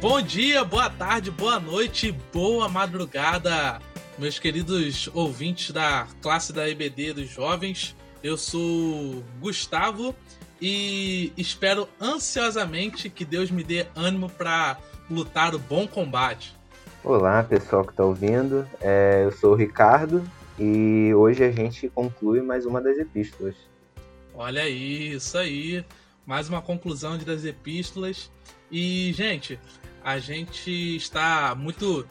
Bom dia, boa tarde, boa noite, boa madrugada, meus queridos ouvintes da classe da EBD dos jovens. Eu sou Gustavo e espero ansiosamente que Deus me dê ânimo para lutar o bom combate. Olá, pessoal que está ouvindo. É, eu sou o Ricardo e hoje a gente conclui mais uma das epístolas. Olha aí, isso aí. Mais uma conclusão das epístolas. E, gente, a gente está muito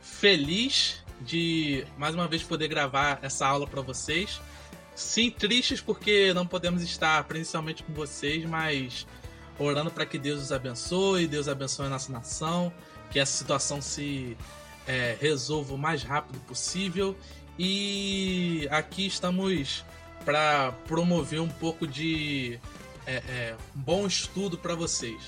feliz de mais uma vez poder gravar essa aula para vocês. Sim, tristes porque não podemos estar presencialmente com vocês, mas orando para que Deus os abençoe, Deus abençoe a nossa nação, que essa situação se é, resolva o mais rápido possível. E aqui estamos para promover um pouco de é, é, bom estudo para vocês.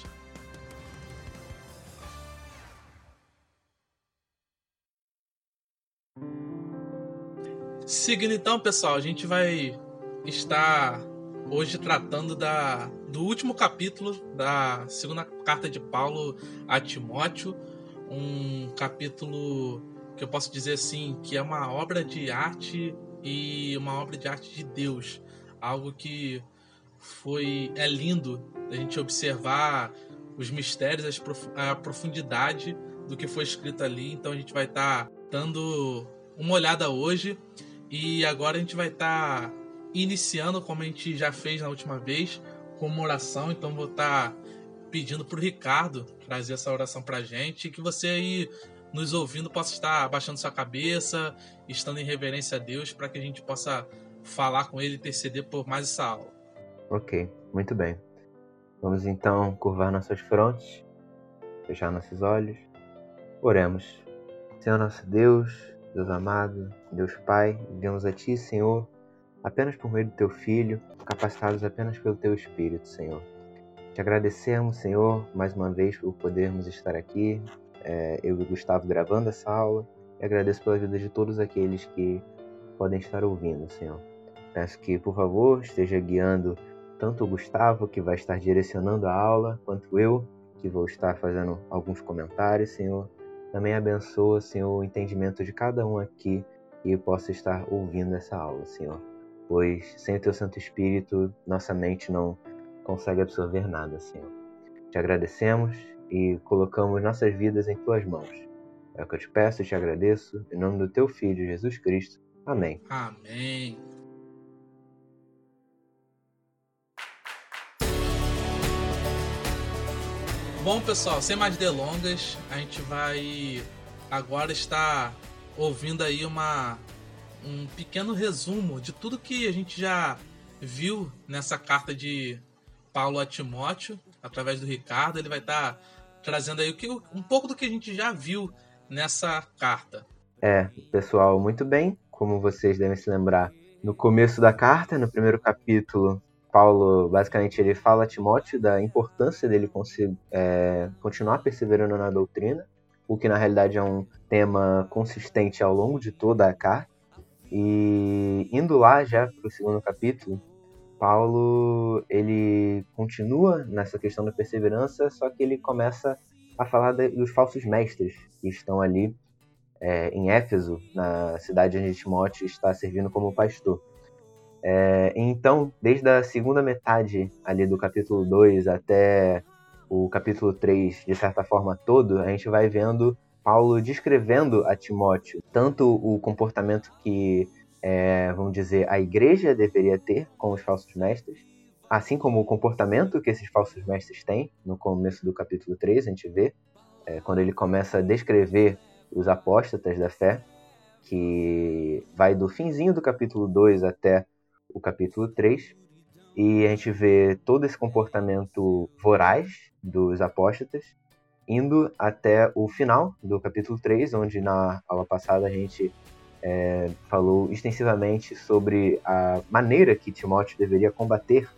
Seguindo então, pessoal, a gente vai estar hoje tratando da, do último capítulo da segunda carta de Paulo a Timóteo, um capítulo que eu posso dizer assim que é uma obra de arte e uma obra de arte de Deus, algo que foi é lindo a gente observar os mistérios, a profundidade do que foi escrito ali. Então a gente vai estar dando uma olhada hoje e agora a gente vai estar tá iniciando, como a gente já fez na última vez, com uma oração. Então vou estar tá pedindo para o Ricardo trazer essa oração para a gente. Que você aí nos ouvindo possa estar abaixando sua cabeça, estando em reverência a Deus, para que a gente possa falar com ele e interceder por mais essa aula. Ok, muito bem. Vamos então curvar nossas frontes, fechar nossos olhos. Oremos. Senhor nosso Deus, Deus amado, Deus Pai, viemos a Ti, Senhor, apenas por meio do Teu Filho, capacitados apenas pelo Teu Espírito, Senhor. Te agradecemos, Senhor, mais uma vez por podermos estar aqui, é, eu e o Gustavo gravando essa aula, e agradeço pela vida de todos aqueles que podem estar ouvindo, Senhor. Peço que, por favor, esteja guiando tanto o Gustavo, que vai estar direcionando a aula, quanto eu, que vou estar fazendo alguns comentários, Senhor também abençoa, Senhor, o entendimento de cada um aqui e possa estar ouvindo essa aula, Senhor. Pois sem o Teu Santo Espírito, nossa mente não consegue absorver nada, Senhor. Te agradecemos e colocamos nossas vidas em Tuas mãos. É o que eu te peço e te agradeço, em nome do Teu Filho, Jesus Cristo. Amém. Amém. Bom, pessoal, sem mais delongas, a gente vai agora estar ouvindo aí uma um pequeno resumo de tudo que a gente já viu nessa carta de Paulo a Timóteo, através do Ricardo. Ele vai estar trazendo aí um pouco do que a gente já viu nessa carta. É, pessoal, muito bem. Como vocês devem se lembrar, no começo da carta, no primeiro capítulo, Paulo, basicamente, ele fala a Timóteo da importância dele é, continuar perseverando na doutrina, o que na realidade é um tema consistente ao longo de toda a carta. E indo lá já para o segundo capítulo, Paulo ele continua nessa questão da perseverança, só que ele começa a falar dos falsos mestres que estão ali é, em Éfeso, na cidade onde Timóteo está servindo como pastor. É, então, desde a segunda metade ali do capítulo 2 até o capítulo 3, de certa forma todo, a gente vai vendo Paulo descrevendo a Timóteo tanto o comportamento que, é, vamos dizer, a igreja deveria ter com os falsos mestres, assim como o comportamento que esses falsos mestres têm. No começo do capítulo 3, a gente vê, é, quando ele começa a descrever os apóstatas da fé, que vai do finzinho do capítulo 2 até o capítulo 3, e a gente vê todo esse comportamento voraz dos apóstatas, indo até o final do capítulo 3, onde na aula passada a gente é, falou extensivamente sobre a maneira que Timóteo deveria combater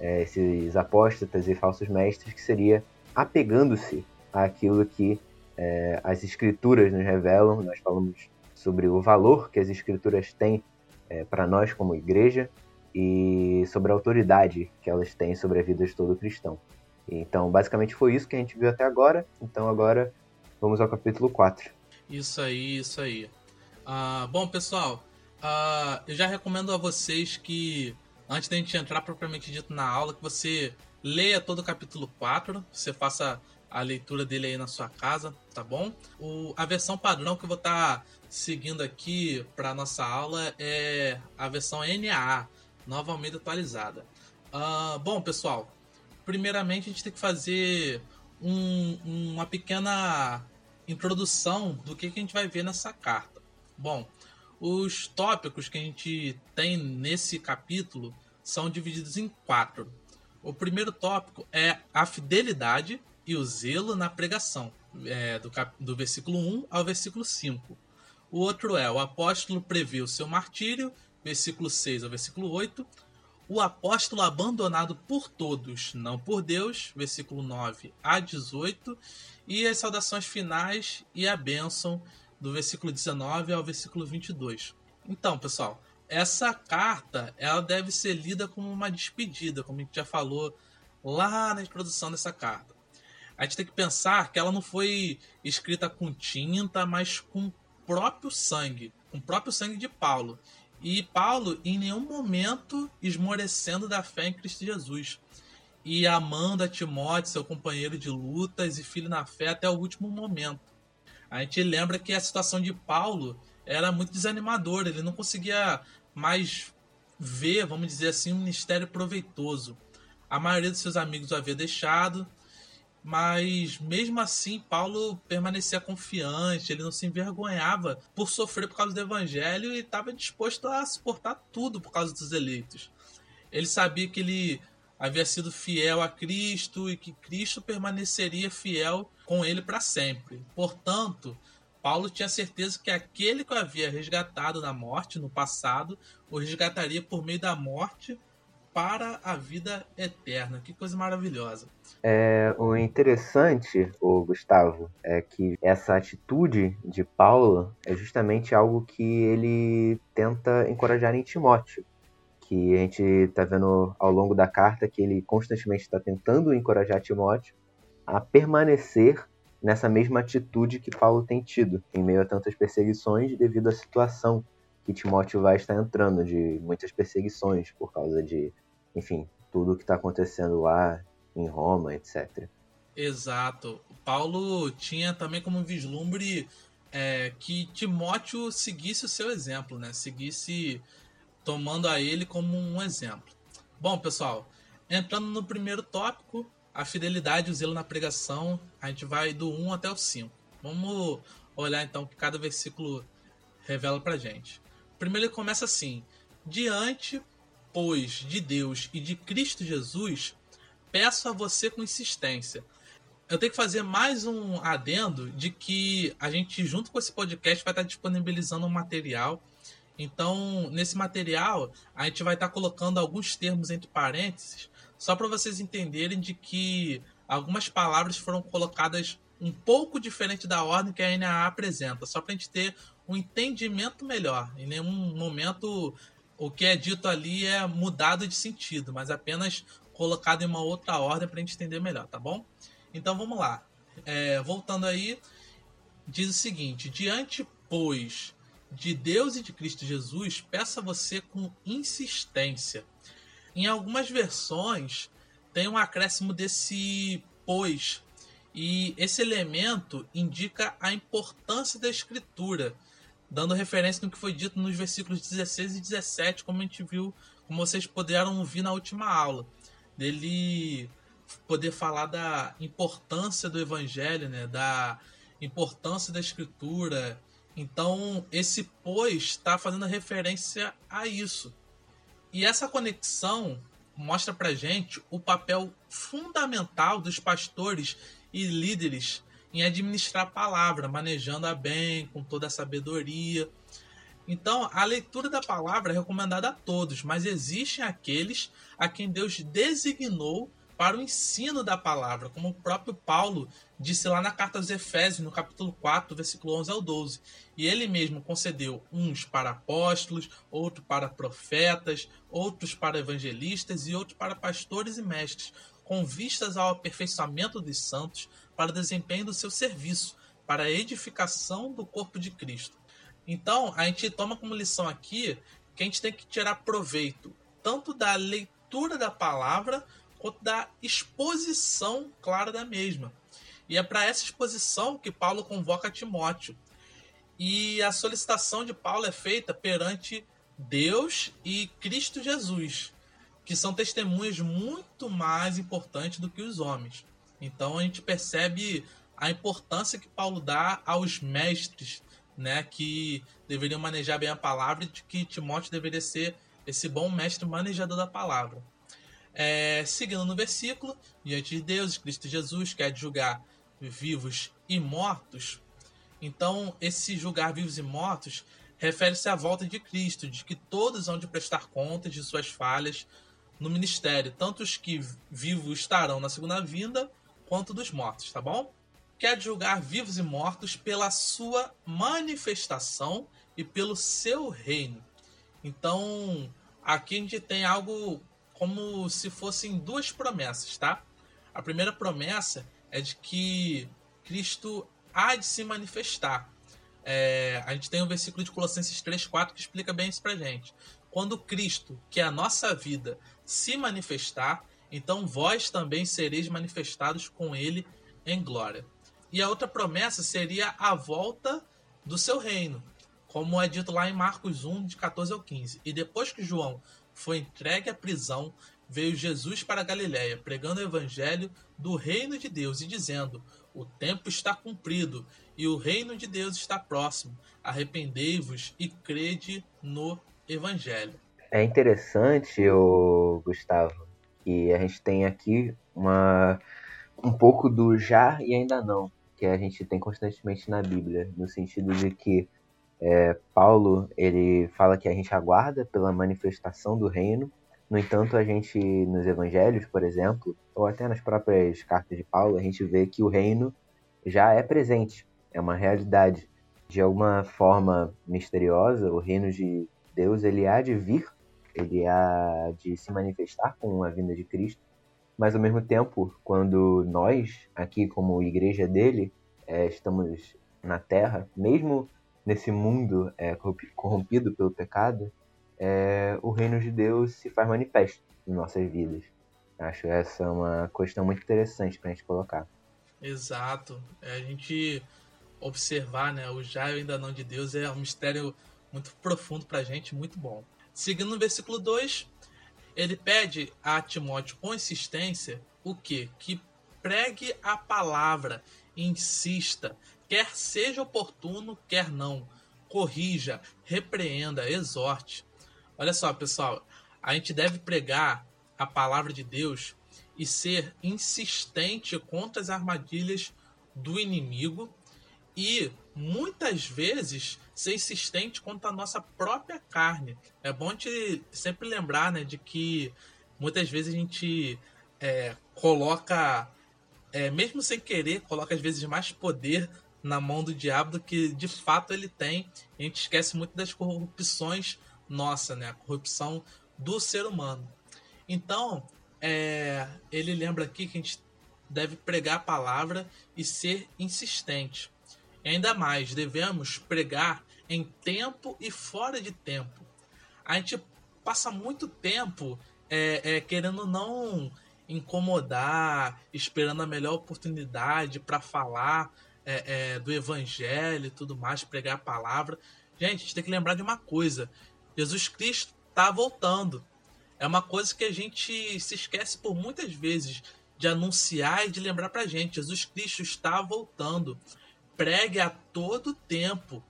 é, esses apóstatas e falsos mestres, que seria apegando-se àquilo que é, as escrituras nos revelam. Nós falamos sobre o valor que as escrituras têm é, para nós como igreja e sobre a autoridade que elas têm sobre a vida de todo cristão. Então, basicamente foi isso que a gente viu até agora. Então, agora vamos ao capítulo 4. Isso aí, isso aí. Uh, bom, pessoal, uh, eu já recomendo a vocês que, antes da gente entrar propriamente dito na aula, que você leia todo o capítulo 4, você faça a leitura dele aí na sua casa, tá bom? O, a versão padrão que eu vou estar tá seguindo aqui para nossa aula é a versão NAA, Nova Almeida Atualizada. Uh, bom, pessoal, primeiramente a gente tem que fazer um, uma pequena introdução do que, que a gente vai ver nessa carta. Bom, os tópicos que a gente tem nesse capítulo são divididos em quatro. O primeiro tópico é a fidelidade e o zelo na pregação, é, do, cap... do versículo 1 ao versículo 5. O outro é o apóstolo prevê o seu martírio, versículo 6 ao versículo 8. O apóstolo abandonado por todos, não por Deus, versículo 9 a 18. E as saudações finais e a bênção, do versículo 19 ao versículo 22. Então, pessoal, essa carta ela deve ser lida como uma despedida, como a gente já falou lá na introdução dessa carta a gente tem que pensar que ela não foi escrita com tinta, mas com próprio sangue, com o próprio sangue de Paulo. E Paulo, em nenhum momento, esmorecendo da fé em Cristo Jesus. E amando a Timóteo, seu companheiro de lutas e filho na fé até o último momento. A gente lembra que a situação de Paulo era muito desanimadora, ele não conseguia mais ver, vamos dizer assim, um ministério proveitoso. A maioria dos seus amigos o havia deixado, mas mesmo assim Paulo permanecia confiante, ele não se envergonhava por sofrer por causa do evangelho e estava disposto a suportar tudo por causa dos eleitos. Ele sabia que ele havia sido fiel a Cristo e que Cristo permaneceria fiel com ele para sempre. Portanto, Paulo tinha certeza que aquele que o havia resgatado na morte no passado o resgataria por meio da morte para a vida eterna. Que coisa maravilhosa. É, o interessante, o Gustavo, é que essa atitude de Paulo é justamente algo que ele tenta encorajar em Timóteo. Que a gente está vendo ao longo da carta que ele constantemente está tentando encorajar Timóteo a permanecer nessa mesma atitude que Paulo tem tido em meio a tantas perseguições devido à situação que Timóteo vai estar entrando de muitas perseguições por causa de, enfim, tudo o que está acontecendo lá em Roma, etc. Exato. Paulo tinha também como vislumbre é, que Timóteo seguisse o seu exemplo, né? Seguisse tomando a ele como um exemplo. Bom, pessoal, entrando no primeiro tópico, a fidelidade e o zelo na pregação, a gente vai do 1 até o 5. Vamos olhar então o que cada versículo revela pra gente. Primeiro ele começa assim: Diante, pois, de Deus e de Cristo Jesus, peço a você com insistência. Eu tenho que fazer mais um adendo de que a gente, junto com esse podcast, vai estar disponibilizando um material. Então, nesse material, a gente vai estar colocando alguns termos entre parênteses, só para vocês entenderem de que algumas palavras foram colocadas um pouco diferente da ordem que a NAA apresenta, só para a gente ter um entendimento melhor. Em nenhum momento o que é dito ali é mudado de sentido, mas apenas colocado em uma outra ordem para a gente entender melhor, tá bom? Então vamos lá. É, voltando aí, diz o seguinte: Diante, pois, de Deus e de Cristo Jesus, peça você com insistência. Em algumas versões tem um acréscimo desse pois, e esse elemento indica a importância da escritura, dando referência no que foi dito nos versículos 16 e 17, como a gente viu, como vocês puderam ouvir na última aula dele poder falar da importância do evangelho, né, da importância da escritura. Então, esse pois está fazendo referência a isso. E essa conexão mostra pra gente o papel fundamental dos pastores e líderes em administrar a palavra, manejando-a bem, com toda a sabedoria. Então, a leitura da palavra é recomendada a todos, mas existem aqueles a quem Deus designou para o ensino da palavra, como o próprio Paulo disse lá na carta aos Efésios, no capítulo 4, versículo 11 ao 12. E ele mesmo concedeu uns para apóstolos, outros para profetas, outros para evangelistas e outros para pastores e mestres, com vistas ao aperfeiçoamento dos santos, para o desempenho do seu serviço, para a edificação do corpo de Cristo. Então, a gente toma como lição aqui que a gente tem que tirar proveito tanto da leitura da palavra quanto da exposição clara da mesma. E é para essa exposição que Paulo convoca Timóteo. E a solicitação de Paulo é feita perante Deus e Cristo Jesus, que são testemunhas muito mais importantes do que os homens. Então a gente percebe a importância que Paulo dá aos mestres, né, que deveriam manejar bem a palavra e de que Timóteo deveria ser esse bom mestre manejador da palavra. É, seguindo no versículo, diante de Deus, Cristo Jesus quer julgar vivos e mortos. Então, esse julgar vivos e mortos refere-se à volta de Cristo, de que todos hão de prestar contas de suas falhas no ministério, tanto os que vivos estarão na segunda vinda, quanto dos mortos, tá bom? Quer julgar vivos e mortos pela sua manifestação e pelo seu reino. Então, aqui a gente tem algo como se fossem duas promessas, tá? A primeira promessa é de que Cristo há de se manifestar. É, a gente tem o um versículo de Colossenses 3,4 que explica bem isso pra gente. Quando Cristo, que é a nossa vida, se manifestar, então vós também sereis manifestados com ele em glória. E a outra promessa seria a volta do seu reino, como é dito lá em Marcos 1, de 14 ao 15. E depois que João foi entregue à prisão, veio Jesus para Galiléia, pregando o evangelho do reino de Deus e dizendo: O tempo está cumprido e o reino de Deus está próximo. Arrependei-vos e crede no evangelho. É interessante, o Gustavo, que a gente tem aqui uma um pouco do já e ainda não, que a gente tem constantemente na Bíblia, no sentido de que é, Paulo ele fala que a gente aguarda pela manifestação do reino. No entanto, a gente nos Evangelhos, por exemplo, ou até nas próprias cartas de Paulo, a gente vê que o reino já é presente, é uma realidade. De alguma forma misteriosa, o reino de Deus ele há de vir, ele há de se manifestar com a vinda de Cristo. Mas ao mesmo tempo, quando nós aqui como igreja dele é, estamos na Terra, mesmo nesse mundo é, corrompido pelo pecado, é, o reino de Deus se faz manifesto em nossas vidas. Acho essa uma questão muito interessante para a gente colocar. Exato. É, a gente observar né, o já e ainda não de Deus é um mistério muito profundo para a gente, muito bom. Seguindo no versículo 2, ele pede a Timóteo com insistência o quê? Que pregue a palavra, insista, quer seja oportuno, quer não. Corrija, repreenda, exorte. Olha só, pessoal, a gente deve pregar a palavra de Deus e ser insistente contra as armadilhas do inimigo e muitas vezes ser insistente contra a nossa própria carne. É bom te sempre lembrar né, de que muitas vezes a gente é, coloca, é, mesmo sem querer, coloca às vezes mais poder na mão do diabo do que de fato ele tem. A gente esquece muito das corrupções nossa, né? A corrupção do ser humano. Então, é, ele lembra aqui que a gente deve pregar a palavra e ser insistente. E ainda mais, devemos pregar em tempo e fora de tempo. A gente passa muito tempo é, é, querendo não incomodar, esperando a melhor oportunidade para falar, é, é, do evangelho e tudo mais, pregar a palavra. Gente, a gente tem que lembrar de uma coisa: Jesus Cristo está voltando. É uma coisa que a gente se esquece por muitas vezes de anunciar e de lembrar pra gente. Jesus Cristo está voltando. Pregue a todo tempo.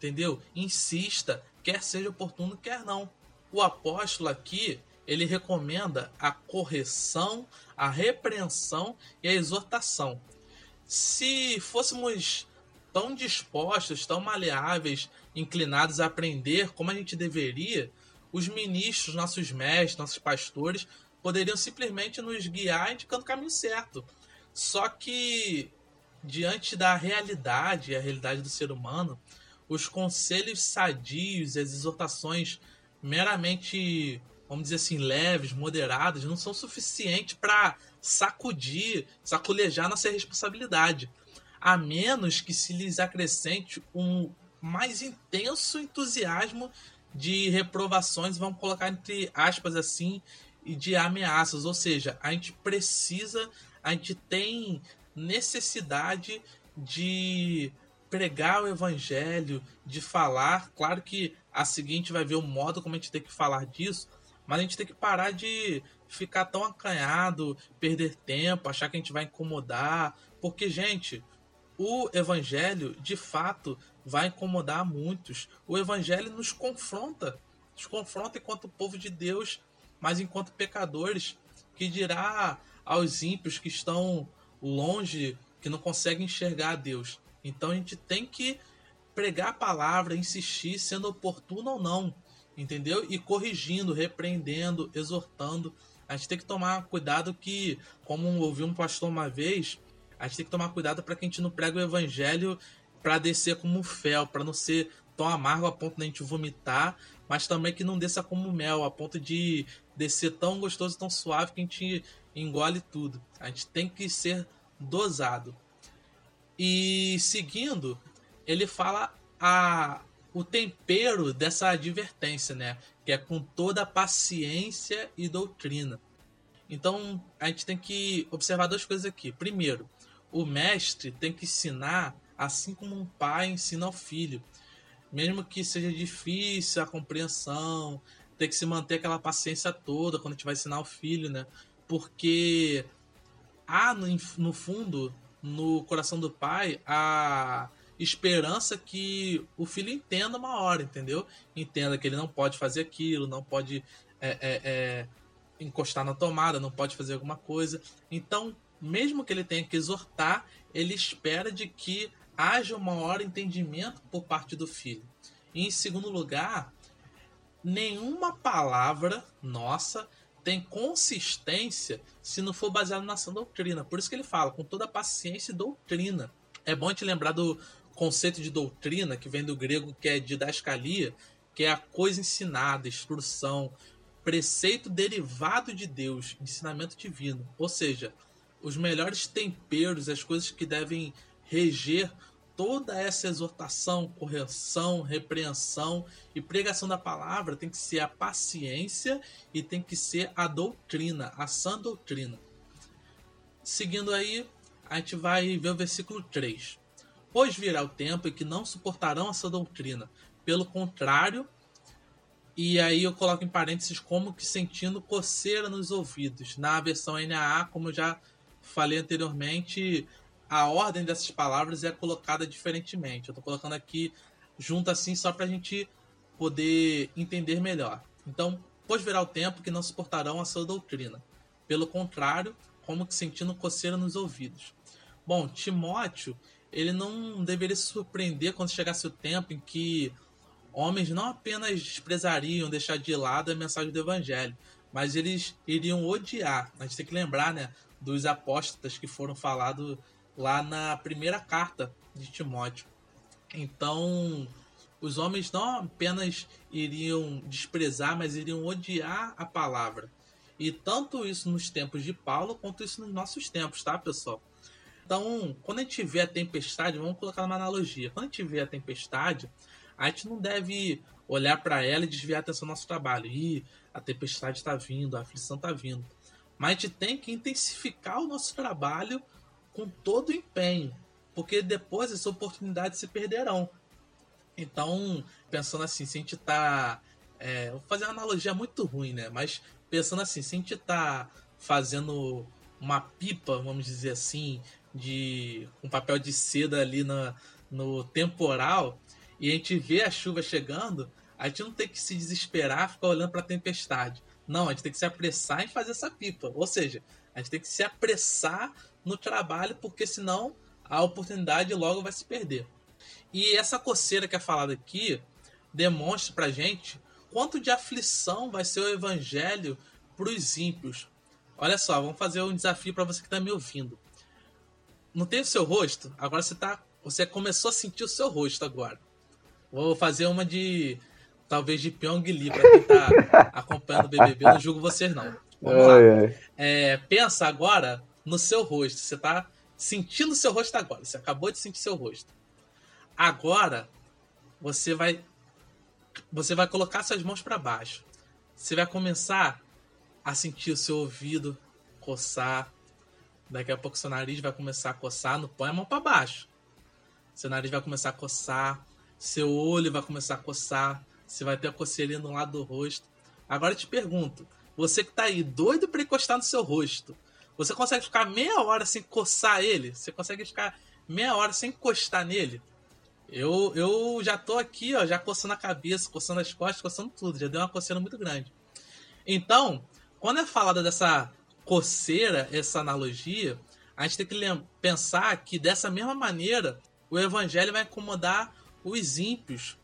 Entendeu? Insista, quer seja oportuno, quer não. O apóstolo aqui, ele recomenda a correção, a repreensão e a exortação se fôssemos tão dispostos, tão maleáveis, inclinados a aprender como a gente deveria, os ministros, nossos mestres, nossos pastores poderiam simplesmente nos guiar indicando o caminho certo. Só que, diante da realidade, a realidade do ser humano, os conselhos sadios as exortações meramente, vamos dizer assim, leves, moderadas, não são suficientes para sacudir, saculejar nossa responsabilidade. A menos que se lhes acrescente um mais intenso entusiasmo de reprovações, vamos colocar entre aspas assim, e de ameaças. Ou seja, a gente precisa, a gente tem necessidade de pregar o evangelho, de falar. Claro que a seguinte vai ver o modo como a gente tem que falar disso, mas a gente tem que parar de ficar tão acanhado, perder tempo, achar que a gente vai incomodar, porque gente, o evangelho de fato vai incomodar muitos. O evangelho nos confronta, nos confronta enquanto povo de Deus, mas enquanto pecadores, que dirá aos ímpios que estão longe, que não conseguem enxergar a Deus. Então a gente tem que pregar a palavra, insistir, sendo oportuno ou não, entendeu? E corrigindo, repreendendo, exortando. A gente tem que tomar cuidado que, como ouvi um pastor uma vez, a gente tem que tomar cuidado para que a gente não pregue o evangelho para descer como fel, para não ser tão amargo a ponto de a gente vomitar, mas também que não desça como mel, a ponto de descer tão gostoso, tão suave que a gente engole tudo. A gente tem que ser dosado. E seguindo, ele fala a, o tempero dessa advertência, né? Que é com toda paciência e doutrina. Então a gente tem que observar duas coisas aqui. Primeiro, o mestre tem que ensinar assim como um pai ensina ao filho. Mesmo que seja difícil a compreensão, tem que se manter aquela paciência toda quando a gente vai ensinar o filho, né? Porque há no, no fundo no coração do pai a esperança que o filho entenda uma hora, entendeu? Entenda que ele não pode fazer aquilo, não pode é, é, é, encostar na tomada, não pode fazer alguma coisa. Então, mesmo que ele tenha que exortar, ele espera de que haja um maior entendimento por parte do filho. E em segundo lugar, nenhuma palavra nossa tem consistência se não for baseado na sã doutrina. Por isso que ele fala, com toda paciência e doutrina. É bom te lembrar do conceito de doutrina, que vem do grego, que é didascalia, que é a coisa ensinada, instrução, preceito derivado de Deus, ensinamento divino. Ou seja, os melhores temperos, as coisas que devem reger toda essa exortação, correção, repreensão e pregação da palavra tem que ser a paciência e tem que ser a doutrina, a sã doutrina. Seguindo aí, a gente vai ver o versículo 3. Pois virá o tempo em que não suportarão essa doutrina. Pelo contrário, e aí eu coloco em parênteses como que sentindo coceira nos ouvidos. Na versão NAA, como eu já falei anteriormente, a ordem dessas palavras é colocada diferentemente. Eu estou colocando aqui junto assim só para a gente poder entender melhor. Então, pois virá o tempo que não suportarão a sua doutrina. Pelo contrário, como que sentindo coceira nos ouvidos. Bom, Timóteo, ele não deveria se surpreender quando chegasse o tempo em que homens não apenas desprezariam, deixar de lado a mensagem do evangelho, mas eles iriam odiar. A gente tem que lembrar, né, dos apóstolos que foram falados lá na primeira carta de Timóteo. Então, os homens não apenas iriam desprezar, mas iriam odiar a palavra. E tanto isso nos tempos de Paulo, quanto isso nos nossos tempos, tá, pessoal? Então, quando a gente vê a tempestade, vamos colocar uma analogia. Quando a gente vê a tempestade, a gente não deve olhar para ela e desviar a atenção do nosso trabalho. Ih, a tempestade está vindo, a aflição está vindo. Mas a gente tem que intensificar o nosso trabalho com todo o empenho, porque depois essas oportunidades se perderão. Então, pensando assim, se a gente tá. É, vou fazer uma analogia muito ruim, né? Mas pensando assim, se a gente tá fazendo uma pipa, vamos dizer assim, de um papel de seda ali na, no temporal, e a gente vê a chuva chegando, a gente não tem que se desesperar, ficar olhando para a tempestade. Não, a gente tem que se apressar em fazer essa pipa. Ou seja, a gente tem que se apressar no trabalho, porque senão a oportunidade logo vai se perder. E essa coceira que é falada aqui demonstra pra gente quanto de aflição vai ser o evangelho para os ímpios, Olha só, vamos fazer um desafio para você que tá me ouvindo. Não tem o seu rosto? Agora você tá. Você começou a sentir o seu rosto agora. Vou fazer uma de. Talvez de Pyong Lee, pra quem tá acompanhando o BBB. Não julgo vocês, não. Vamos lá. É, pensa agora no seu rosto. Você tá sentindo seu rosto agora. Você acabou de sentir seu rosto. Agora, você vai você vai colocar suas mãos para baixo. Você vai começar a sentir o seu ouvido coçar. Daqui a pouco seu nariz vai começar a coçar. Não põe a mão para baixo. Seu nariz vai começar a coçar. Seu olho vai começar a coçar. Você vai ter a coceirinha no lado do rosto. Agora eu te pergunto: você que tá aí doido para encostar no seu rosto, você consegue ficar meia hora sem coçar ele? Você consegue ficar meia hora sem encostar nele? Eu, eu já tô aqui, ó, já coçando a cabeça, coçando as costas, coçando tudo. Já deu uma coceira muito grande. Então, quando é falada dessa coceira, essa analogia, a gente tem que pensar que dessa mesma maneira o evangelho vai incomodar os ímpios.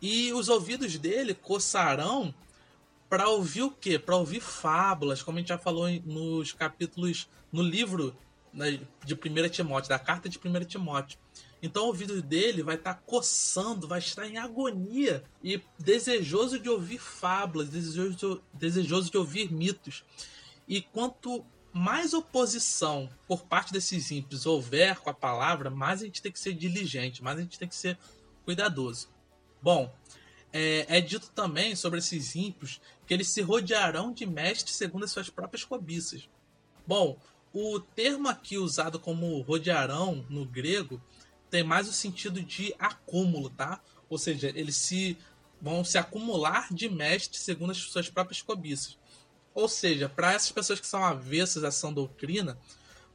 E os ouvidos dele coçarão para ouvir o quê? Para ouvir fábulas, como a gente já falou nos capítulos, no livro né, de 1 Timóteo, da carta de 1 Timóteo. Então o ouvido dele vai estar tá coçando, vai estar em agonia e desejoso de ouvir fábulas, desejoso, desejoso de ouvir mitos. E quanto mais oposição por parte desses ímpios houver com a palavra, mais a gente tem que ser diligente, mais a gente tem que ser cuidadoso. Bom, é, é, dito também sobre esses ímpios que eles se rodearão de mestres segundo as suas próprias cobiças. Bom, o termo aqui usado como rodearão no grego tem mais o sentido de acúmulo, tá? Ou seja, eles se vão se acumular de mestres segundo as suas próprias cobiças. Ou seja, para essas pessoas que são avessas a essa doutrina,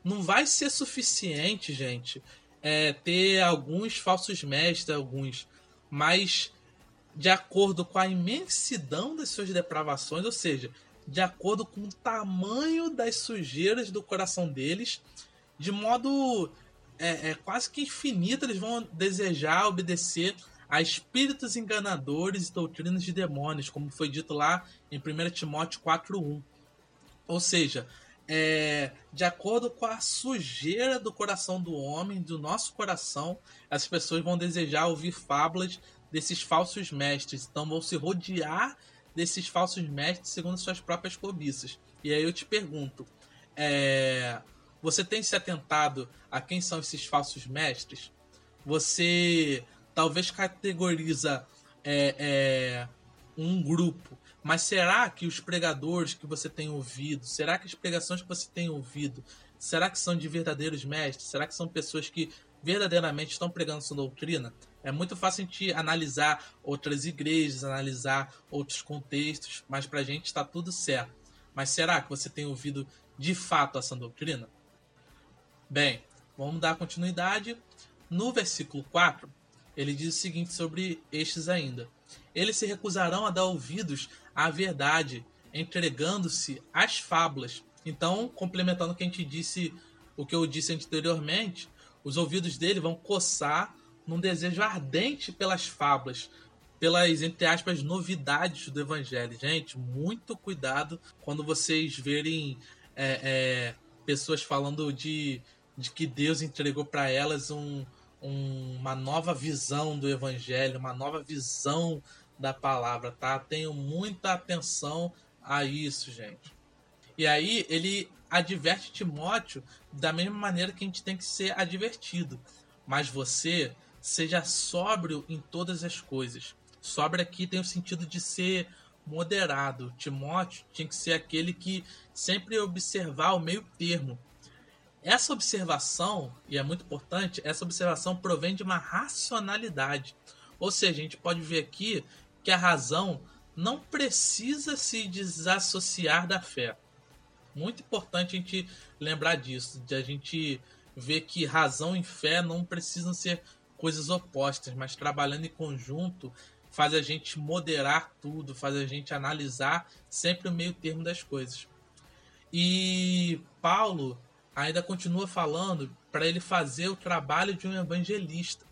não vai ser suficiente, gente, é, ter alguns falsos mestres, alguns, mas de acordo com a imensidão das suas depravações, ou seja, de acordo com o tamanho das sujeiras do coração deles, de modo é, é quase que infinito, eles vão desejar obedecer a espíritos enganadores e doutrinas de demônios, como foi dito lá em 1 Timóteo 4.1. Ou seja, é, de acordo com a sujeira do coração do homem, do nosso coração, as pessoas vão desejar ouvir fábulas desses falsos mestres. Então vão se rodear desses falsos mestres segundo suas próprias cobiças. E aí eu te pergunto, é, você tem se atentado a quem são esses falsos mestres? Você talvez categoriza é, é, um grupo, mas será que os pregadores que você tem ouvido, será que as pregações que você tem ouvido, será que são de verdadeiros mestres? Será que são pessoas que verdadeiramente estão pregando sua doutrina? É muito fácil a gente analisar outras igrejas, analisar outros contextos, mas para a gente está tudo certo. Mas será que você tem ouvido de fato essa doutrina? Bem, vamos dar continuidade. No versículo 4, ele diz o seguinte sobre estes ainda: Eles se recusarão a dar ouvidos à verdade, entregando-se às fábulas. Então, complementando o que a gente disse, o que eu disse anteriormente, os ouvidos dele vão coçar num desejo ardente pelas fábulas, pelas, entre aspas, novidades do evangelho. Gente, muito cuidado quando vocês verem é, é, pessoas falando de de que Deus entregou para elas um, um, uma nova visão do Evangelho, uma nova visão da palavra, tá? Tenho muita atenção a isso, gente. E aí ele adverte Timóteo da mesma maneira que a gente tem que ser advertido. Mas você seja sóbrio em todas as coisas. Sóbrio aqui tem o sentido de ser moderado. Timóteo tinha que ser aquele que sempre observar o meio termo essa observação, e é muito importante, essa observação provém de uma racionalidade. Ou seja, a gente pode ver aqui que a razão não precisa se desassociar da fé. Muito importante a gente lembrar disso, de a gente ver que razão e fé não precisam ser coisas opostas, mas trabalhando em conjunto faz a gente moderar tudo, faz a gente analisar sempre o meio termo das coisas. E Paulo, ainda continua falando para ele fazer o trabalho de um evangelista.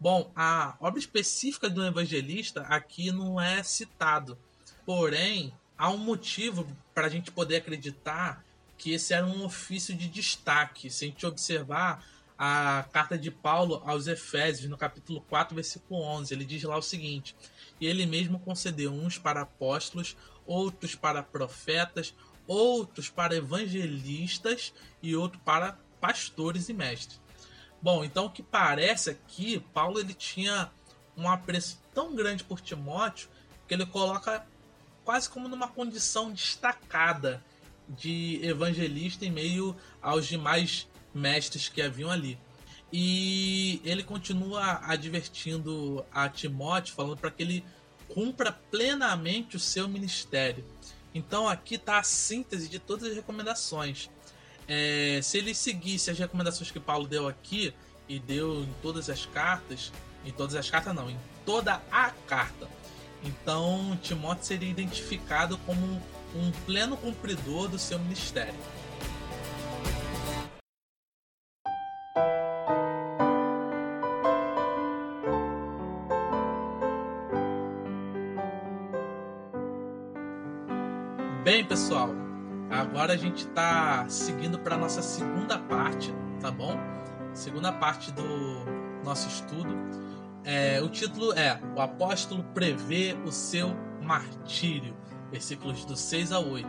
Bom, a obra específica de um evangelista aqui não é citado. Porém, há um motivo para a gente poder acreditar que esse era um ofício de destaque. Se a gente observar a carta de Paulo aos Efésios, no capítulo 4, versículo 11, ele diz lá o seguinte: E ele mesmo concedeu uns para apóstolos, outros para profetas, outros para evangelistas e outros para pastores e mestres. Bom, então o que parece aqui, Paulo ele tinha um apreço tão grande por Timóteo que ele coloca quase como numa condição destacada de evangelista em meio aos demais mestres que haviam ali. E ele continua advertindo a Timóteo, falando para que ele cumpra plenamente o seu ministério. Então aqui está a síntese de todas as recomendações. É, se ele seguisse as recomendações que Paulo deu aqui e deu em todas as cartas, em todas as cartas não, em toda a carta. Então Timóteo seria identificado como um pleno cumpridor do seu ministério. Bem, pessoal, agora a gente está seguindo para nossa segunda parte, tá bom? Segunda parte do nosso estudo. É, o título é O Apóstolo prevê o seu martírio versículos do 6 a 8.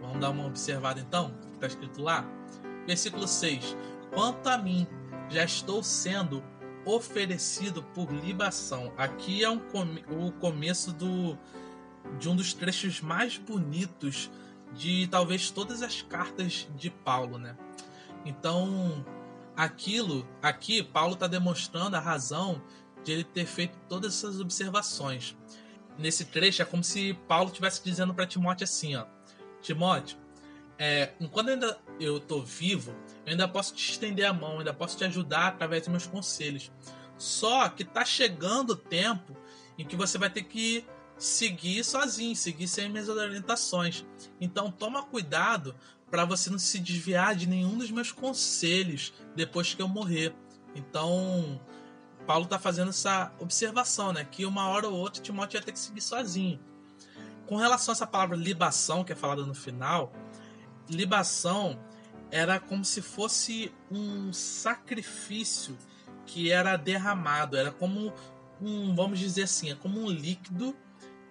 Vamos dar uma observada então, que está escrito lá. Versículo 6: Quanto a mim, já estou sendo oferecido por libação. Aqui é um o começo do, de um dos trechos mais bonitos de talvez todas as cartas de Paulo, né? Então, aquilo, aqui Paulo está demonstrando a razão de ele ter feito todas essas observações nesse trecho é como se Paulo estivesse dizendo para Timóteo assim, ó, Timóteo, é, enquanto ainda eu estou vivo, eu ainda posso te estender a mão, ainda posso te ajudar através dos meus conselhos. Só que está chegando o tempo em que você vai ter que seguir sozinho, seguir sem minhas orientações. Então toma cuidado para você não se desviar de nenhum dos meus conselhos depois que eu morrer. Então Paulo está fazendo essa observação, né? Que uma hora ou outra Timóteo ia ter que seguir sozinho. Com relação a essa palavra libação, que é falada no final, libação era como se fosse um sacrifício que era derramado, era como um, vamos dizer assim, é como um líquido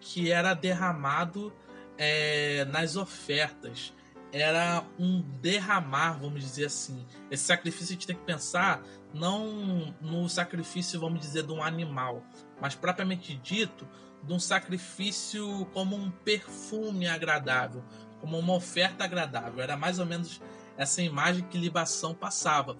que era derramado é, nas ofertas. Era um derramar, vamos dizer assim. Esse sacrifício a gente tem que pensar não no sacrifício, vamos dizer, de um animal, mas propriamente dito, de um sacrifício como um perfume agradável, como uma oferta agradável. Era mais ou menos essa imagem que libação passava.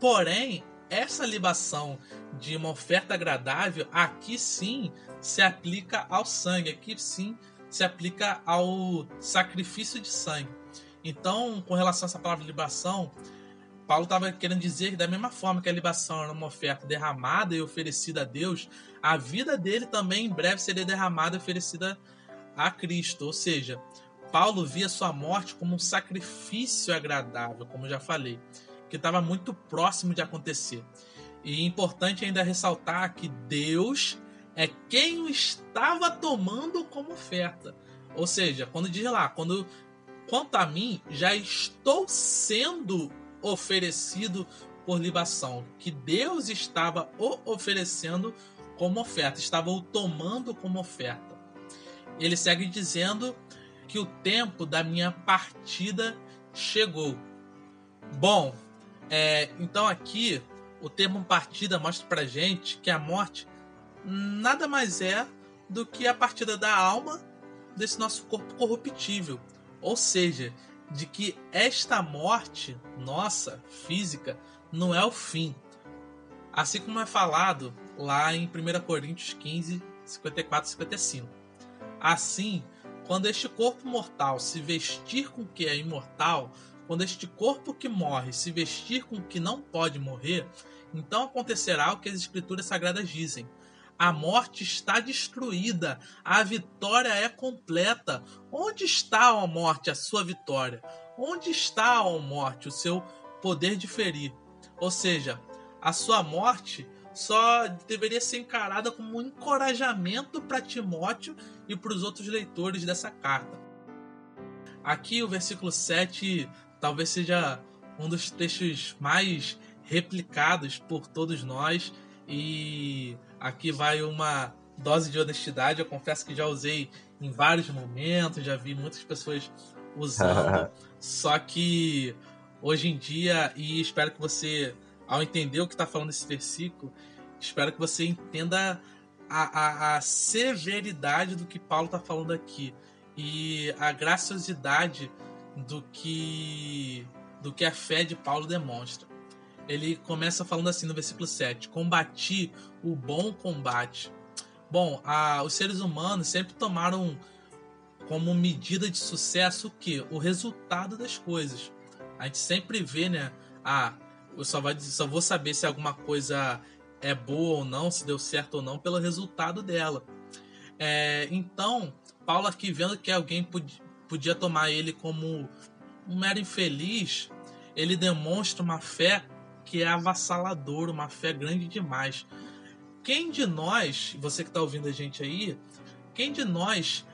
Porém, essa libação de uma oferta agradável, aqui sim se aplica ao sangue, aqui sim se aplica ao sacrifício de sangue. Então, com relação a essa palavra libação, Paulo estava querendo dizer que, da mesma forma que a libação era uma oferta derramada e oferecida a Deus, a vida dele também em breve seria derramada e oferecida a Cristo. Ou seja, Paulo via sua morte como um sacrifício agradável, como já falei, que estava muito próximo de acontecer. E é importante ainda ressaltar que Deus é quem o estava tomando como oferta. Ou seja, quando diz lá, quando quanto a mim, já estou sendo oferecido por libação, que Deus estava o oferecendo como oferta, estava o tomando como oferta. Ele segue dizendo que o tempo da minha partida chegou. Bom, é, então aqui o termo partida mostra pra gente que a morte nada mais é do que a partida da alma desse nosso corpo corruptível. Ou seja, de que esta morte nossa, física, não é o fim. Assim como é falado lá em 1 Coríntios 15, 54 e 55. Assim, quando este corpo mortal se vestir com o que é imortal, quando este corpo que morre se vestir com o que não pode morrer, então acontecerá o que as Escrituras Sagradas dizem. A morte está destruída, a vitória é completa. Onde está, a morte, a sua vitória? Onde está, a morte, o seu poder de ferir? Ou seja, a sua morte só deveria ser encarada como um encorajamento para Timóteo e para os outros leitores dessa carta. Aqui o versículo 7 talvez seja um dos textos mais replicados por todos nós. E aqui vai uma dose de honestidade. Eu confesso que já usei em vários momentos, já vi muitas pessoas usando. só que hoje em dia, e espero que você, ao entender o que está falando esse versículo, espero que você entenda a, a, a severidade do que Paulo está falando aqui e a graciosidade do que do que a fé de Paulo demonstra. Ele começa falando assim no versículo 7: Combati o bom combate. Bom, a, os seres humanos sempre tomaram como medida de sucesso o que? O resultado das coisas. A gente sempre vê, né? Ah, eu só, vai, só vou saber se alguma coisa é boa ou não, se deu certo ou não, pelo resultado dela. É, então, Paulo aqui vendo que alguém podia, podia tomar ele como um mero infeliz, ele demonstra uma fé que é avassaladora, uma fé grande demais. Quem de nós, você que está ouvindo a gente aí, quem de nós,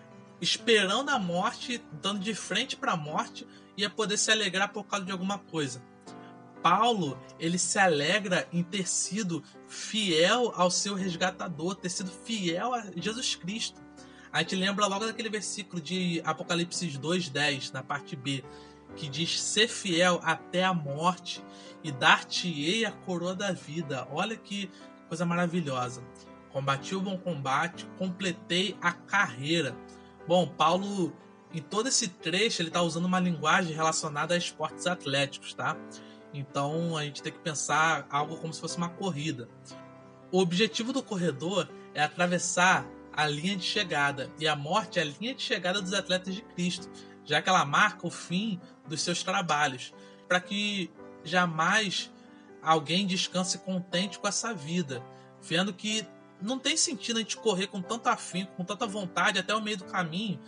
esperando a morte, dando de frente para a morte, ia poder se alegrar por causa de alguma coisa? Paulo, ele se alegra em ter sido fiel ao seu resgatador, ter sido fiel a Jesus Cristo. A gente lembra logo daquele versículo de Apocalipse 2:10, na parte B, que diz: "Ser fiel até a morte e dar-te-ei a coroa da vida". Olha que coisa maravilhosa. Combati o bom combate, completei a carreira. Bom, Paulo, em todo esse trecho, ele está usando uma linguagem relacionada a esportes atléticos, tá? Então a gente tem que pensar algo como se fosse uma corrida. O objetivo do corredor é atravessar a linha de chegada, e a morte é a linha de chegada dos atletas de Cristo, já que ela marca o fim dos seus trabalhos, para que jamais alguém descanse contente com essa vida, vendo que não tem sentido a gente correr com tanto afinco, com tanta vontade até o meio do caminho,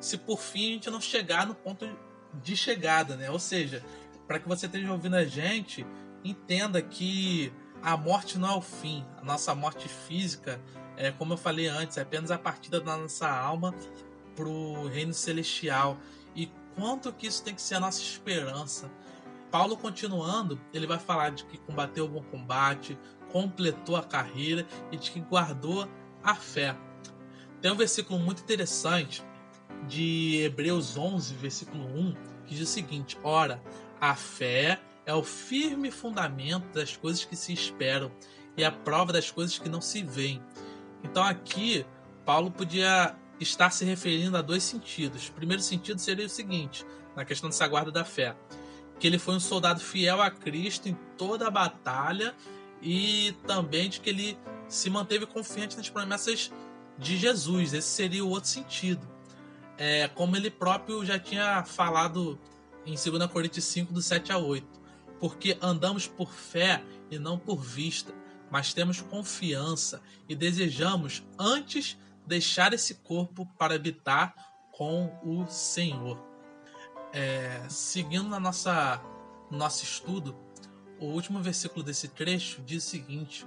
se por fim a gente não chegar no ponto de chegada, né? Ou seja, para que você esteja ouvindo a gente, entenda que a morte não é o fim. A nossa morte física, é como eu falei antes, é apenas a partida da nossa alma para o reino celestial. E quanto que isso tem que ser a nossa esperança. Paulo continuando, ele vai falar de que combateu o bom combate, completou a carreira e de que guardou a fé. Tem um versículo muito interessante de Hebreus 11, versículo 1, que diz o seguinte: Ora, a fé é o firme fundamento das coisas que se esperam e a prova das coisas que não se veem. Então aqui Paulo podia estar se referindo a dois sentidos. O primeiro sentido seria o seguinte, na questão dessa guarda da fé, que ele foi um soldado fiel a Cristo em toda a batalha e também de que ele se manteve confiante nas promessas de Jesus. Esse seria o outro sentido. É, como ele próprio já tinha falado em 2 Coríntios 5, do 7 a 8. Porque andamos por fé e não por vista, mas temos confiança e desejamos antes deixar esse corpo para habitar com o Senhor. É, seguindo na nossa nosso estudo, o último versículo desse trecho diz o seguinte: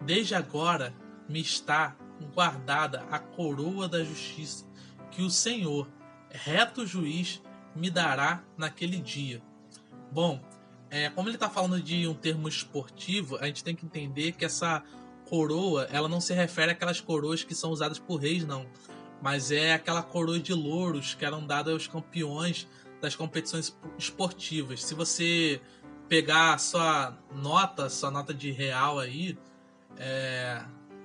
Desde agora me está guardada a coroa da justiça, que o Senhor, reto juiz, me dará naquele dia. Bom, é, como ele está falando de um termo esportivo, a gente tem que entender que essa coroa, ela não se refere àquelas coroas que são usadas por reis, não. Mas é aquela coroa de louros que eram dadas aos campeões das competições esportivas. Se você pegar a sua nota, sua nota de real aí, é,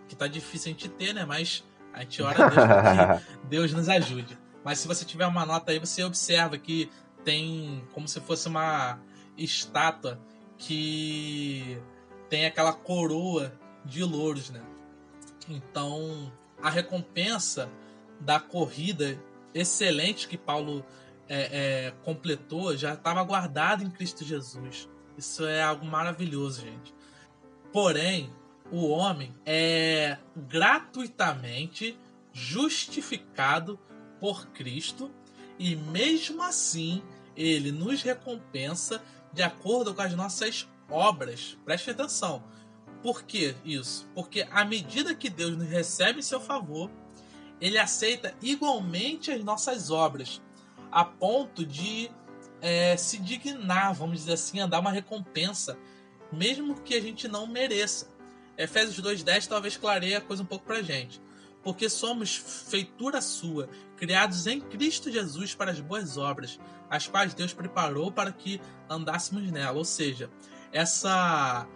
que tá difícil a gente ter, né? Mas a gente ora a Deus que Deus nos ajude. Mas se você tiver uma nota aí, você observa que tem como se fosse uma estátua que tem aquela coroa de louros, né? Então, a recompensa da corrida excelente que Paulo é, é, completou já estava guardada em Cristo Jesus. Isso é algo maravilhoso, gente. Porém, o homem é gratuitamente justificado por Cristo e mesmo assim ele nos recompensa de acordo com as nossas obras. Preste atenção. Por que isso? Porque à medida que Deus nos recebe em seu favor, ele aceita igualmente as nossas obras, a ponto de é, se dignar, vamos dizer assim, a dar uma recompensa, mesmo que a gente não mereça. Efésios 2,10 talvez clareie a coisa um pouco pra gente. Porque somos feitura sua, criados em Cristo Jesus para as boas obras, as quais Deus preparou para que andássemos nela. Ou seja, essa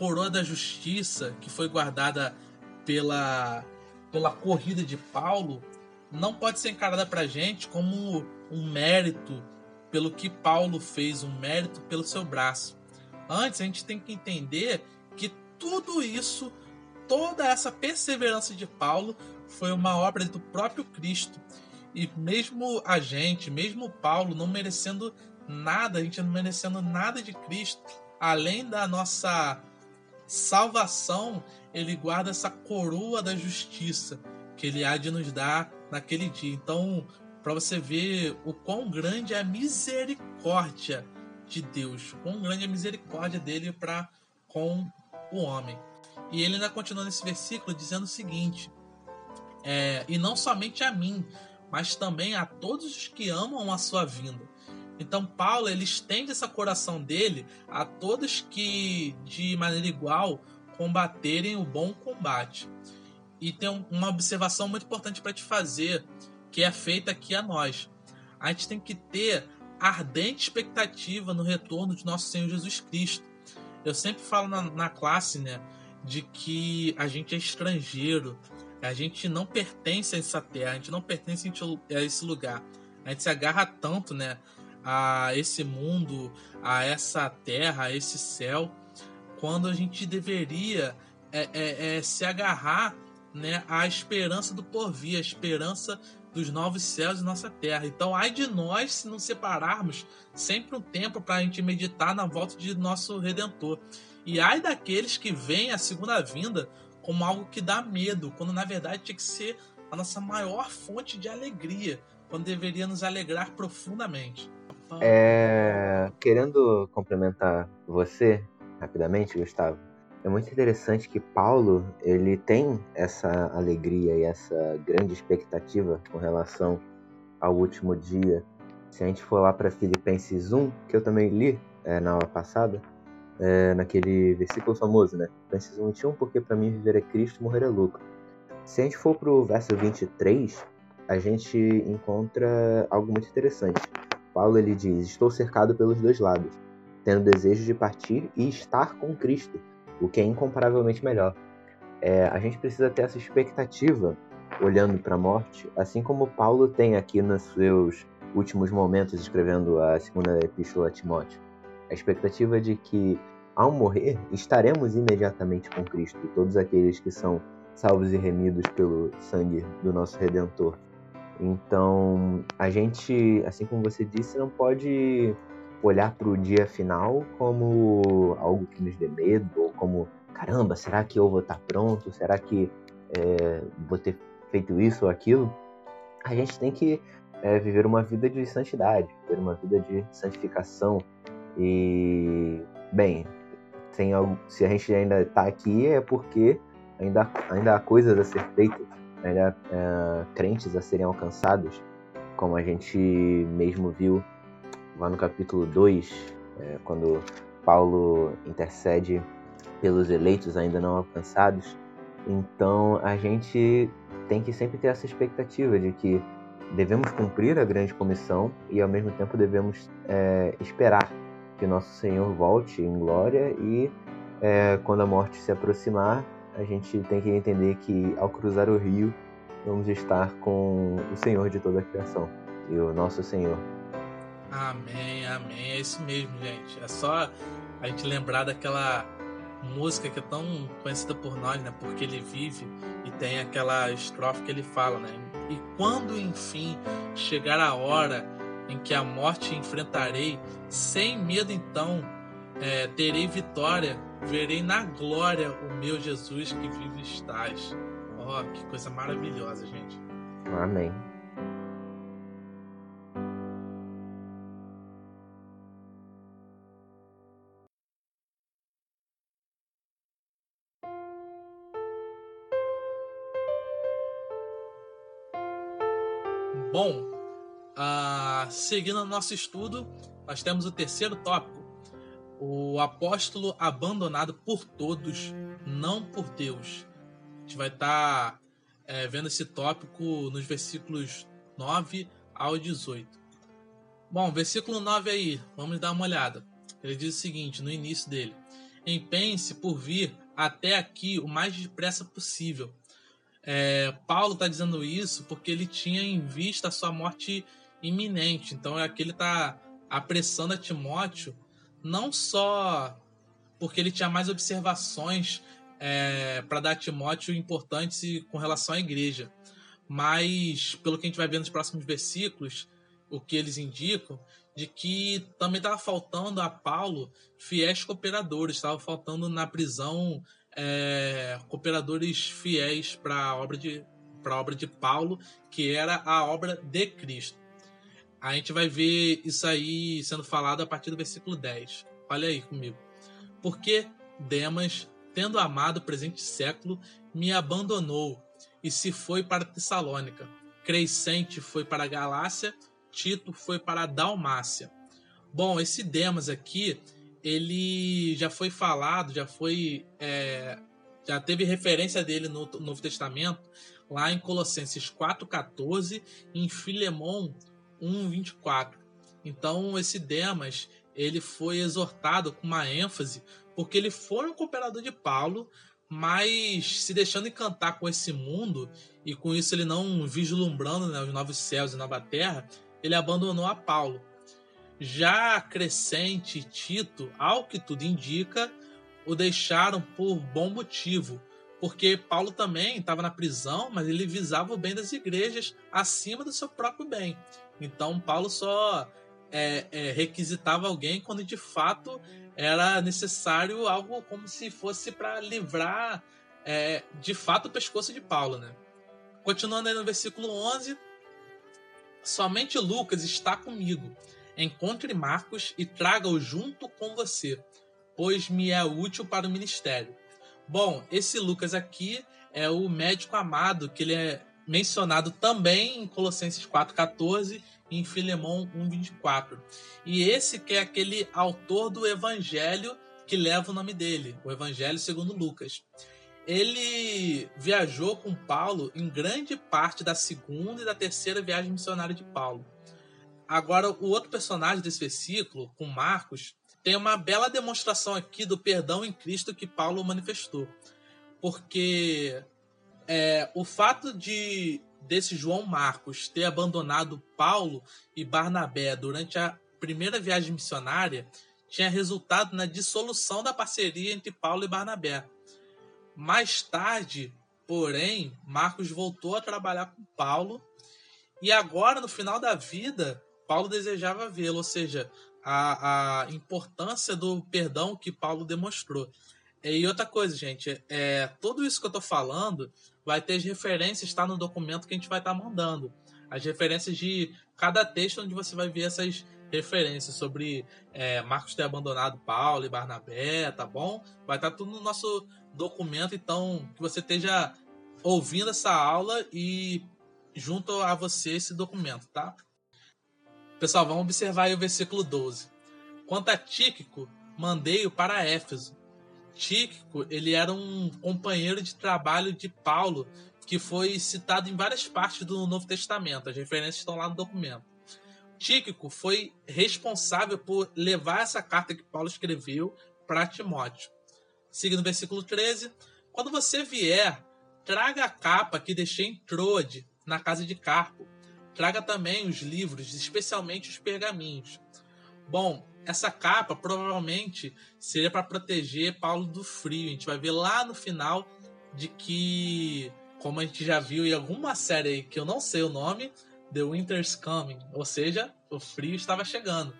coroa da justiça que foi guardada pela, pela corrida de Paulo não pode ser encarada para gente como um mérito pelo que Paulo fez, um mérito pelo seu braço. Antes, a gente tem que entender que tudo isso, toda essa perseverança de Paulo, foi uma obra do próprio Cristo. E mesmo a gente, mesmo Paulo, não merecendo nada, a gente não merecendo nada de Cristo, além da nossa salvação, ele guarda essa coroa da justiça que ele há de nos dar naquele dia. Então, para você ver o quão grande é a misericórdia de Deus, quão grande é a misericórdia dele para com o homem. E ele ainda continua nesse versículo dizendo o seguinte: é, e não somente a mim, mas também a todos os que amam a sua vinda. Então Paulo ele estende esse coração dele a todos que de maneira igual combaterem o bom combate. E tem uma observação muito importante para te fazer que é feita aqui a nós. A gente tem que ter ardente expectativa no retorno de nosso Senhor Jesus Cristo. Eu sempre falo na, na classe, né, de que a gente é estrangeiro, a gente não pertence a essa terra, a gente não pertence a esse lugar. A gente se agarra tanto, né, a esse mundo, a essa terra, a esse céu, quando a gente deveria é, é, é se agarrar né, à esperança do porvir, a esperança dos novos céus e nossa terra. Então, ai de nós se não separarmos sempre um tempo para a gente meditar na volta de nosso Redentor. E ai daqueles que veem a segunda vinda como algo que dá medo, quando na verdade tinha que ser a nossa maior fonte de alegria, quando deveria nos alegrar profundamente. É... Querendo complementar você rapidamente, Gustavo, é muito interessante que Paulo ele tem essa alegria e essa grande expectativa com relação ao último dia. Se a gente for lá para Filipenses 1, que eu também li é, na aula passada, é, naquele versículo famoso, né? Filipenses 1, 21, porque para mim viver é Cristo, morrer é lucro. Se a gente for para o verso 23, a gente encontra algo muito interessante. Paulo ele diz: Estou cercado pelos dois lados, tendo desejo de partir e estar com Cristo o que é incomparavelmente melhor. É, a gente precisa ter essa expectativa olhando para a morte, assim como Paulo tem aqui nos seus últimos momentos escrevendo a segunda epístola a Timóteo. A expectativa de que, ao morrer, estaremos imediatamente com Cristo, todos aqueles que são salvos e remidos pelo sangue do nosso Redentor. Então, a gente, assim como você disse, não pode olhar para o dia final como algo que nos dê medo, ou como, caramba, será que eu vou estar pronto? Será que é, vou ter feito isso ou aquilo? A gente tem que é, viver uma vida de santidade, viver uma vida de santificação. E, bem, algo, se a gente ainda está aqui é porque ainda, ainda há coisas a ser feitas, há é, crentes a serem alcançados, como a gente mesmo viu lá no capítulo 2, é, quando Paulo intercede pelos eleitos ainda não alcançados. Então a gente tem que sempre ter essa expectativa de que devemos cumprir a grande comissão e ao mesmo tempo devemos é, esperar que nosso Senhor volte em glória e é, quando a morte se aproximar a gente tem que entender que ao cruzar o rio vamos estar com o Senhor de toda a criação e o nosso Senhor Amém, amém. É isso mesmo, gente. É só a gente lembrar daquela música que é tão conhecida por nós, né? Porque ele vive e tem aquela estrofe que ele fala, né? E quando enfim chegar a hora em que a morte enfrentarei, sem medo então é, terei vitória, verei na glória o meu Jesus que vive estás. Ó, oh, que coisa maravilhosa, gente. Amém. Bom, uh, seguindo o nosso estudo, nós temos o terceiro tópico, o apóstolo abandonado por todos, não por Deus. A gente vai estar tá, é, vendo esse tópico nos versículos 9 ao 18. Bom, versículo 9 aí, vamos dar uma olhada. Ele diz o seguinte, no início dele: Empenhe-se por vir até aqui o mais depressa possível. É, Paulo está dizendo isso porque ele tinha em vista a sua morte iminente. Então é que ele está apressando a Timóteo não só porque ele tinha mais observações é, para dar a Timóteo importantes com relação à igreja, mas pelo que a gente vai ver nos próximos versículos, o que eles indicam, de que também estava faltando a Paulo fiéis cooperadores, estava faltando na prisão é, cooperadores fiéis para a obra de para a obra de Paulo, que era a obra de Cristo a gente vai ver isso aí sendo falado a partir do versículo 10. Olha aí comigo. Porque Demas, tendo amado o presente século, me abandonou e se foi para Tessalônica. Crescente foi para a Galácia, Tito foi para a Dalmácia. Bom, esse Demas aqui, ele já foi falado, já foi. É, já teve referência dele no Novo Testamento, lá em Colossenses 4,14, em Filemão 1:24. Então esse Demas ele foi exortado com uma ênfase porque ele foi um cooperador de Paulo, mas se deixando encantar com esse mundo e com isso ele não vislumbrando né, os novos céus e nova terra, ele abandonou a Paulo. Já Crescente e Tito, ao que tudo indica, o deixaram por bom motivo, porque Paulo também estava na prisão, mas ele visava o bem das igrejas acima do seu próprio bem. Então Paulo só é, é, requisitava alguém quando de fato era necessário algo como se fosse para livrar é, de fato o pescoço de Paulo, né? Continuando aí no versículo 11, somente Lucas está comigo. Encontre Marcos e traga-o junto com você, pois me é útil para o ministério. Bom, esse Lucas aqui é o médico amado que ele é mencionado também em Colossenses 4,14 e em Filemão 1,24. E esse que é aquele autor do evangelho que leva o nome dele, o Evangelho segundo Lucas. Ele viajou com Paulo em grande parte da segunda e da terceira viagem missionária de Paulo. Agora, o outro personagem desse versículo, com Marcos, tem uma bela demonstração aqui do perdão em Cristo que Paulo manifestou. Porque é, o fato de desse João Marcos ter abandonado Paulo e Barnabé durante a primeira viagem missionária tinha resultado na dissolução da parceria entre Paulo e Barnabé. Mais tarde, porém, Marcos voltou a trabalhar com Paulo e agora, no final da vida, Paulo desejava vê-lo, ou seja, a, a importância do perdão que Paulo demonstrou. E outra coisa, gente, é, tudo isso que eu tô falando vai ter as referências, tá no documento que a gente vai estar tá mandando. As referências de cada texto onde você vai ver essas referências sobre é, Marcos ter abandonado Paulo e Barnabé, tá bom? Vai estar tá tudo no nosso documento, então que você esteja ouvindo essa aula e junto a você esse documento, tá? Pessoal, vamos observar aí o versículo 12. Quanto a Tíquico, mandei-o para Éfeso Tíquico, ele era um companheiro de trabalho de Paulo, que foi citado em várias partes do Novo Testamento. As referências estão lá no documento. Tíquico foi responsável por levar essa carta que Paulo escreveu para Timóteo. Seguindo o versículo 13: Quando você vier, traga a capa que deixei em Troade, na casa de Carpo. Traga também os livros, especialmente os pergaminhos. Bom, essa capa provavelmente seria para proteger Paulo do frio. A gente vai ver lá no final de que, como a gente já viu em alguma série que eu não sei o nome, The Winter's Coming, ou seja, o frio estava chegando.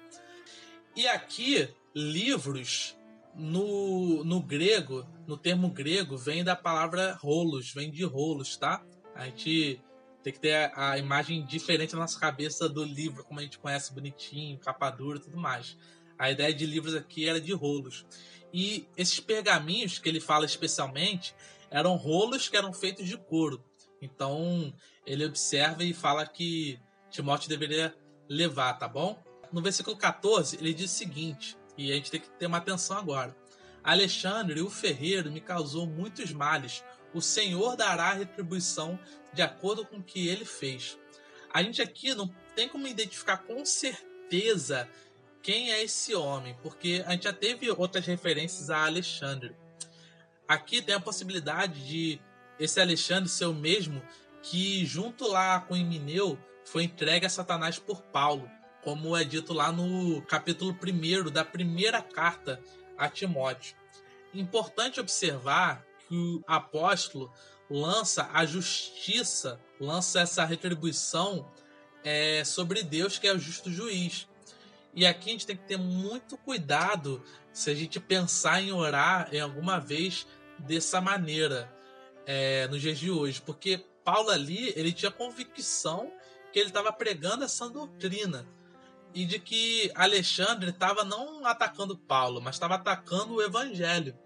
E aqui, livros no, no grego, no termo grego, vem da palavra rolos, vem de rolos, tá? A gente tem que ter a, imagem diferente na nossa cabeça do livro, como a gente conhece bonitinho, capa dura e tudo mais. A ideia de livros aqui era de rolos. E esses pergaminhos que ele fala especialmente eram rolos que eram feitos de couro. Então ele observa e fala que Timóteo deveria levar, tá bom? no versículo 14, ele diz o seguinte, e a gente tem que ter uma atenção agora. Alexandre, o ferreiro, me causou muitos males. O Senhor dará retribuição de acordo com o que ele fez. A gente aqui não tem como identificar com certeza quem é esse homem, porque a gente já teve outras referências a Alexandre. Aqui tem a possibilidade de esse Alexandre ser o mesmo que, junto lá com Emineu, foi entregue a Satanás por Paulo, como é dito lá no capítulo 1 da primeira carta a Timóteo. Importante observar que o apóstolo lança a justiça, lança essa retribuição é, sobre Deus, que é o justo juiz. E aqui a gente tem que ter muito cuidado se a gente pensar em orar em alguma vez dessa maneira é, nos dias de hoje, porque Paulo ali ele tinha convicção que ele estava pregando essa doutrina e de que Alexandre estava não atacando Paulo, mas estava atacando o Evangelho.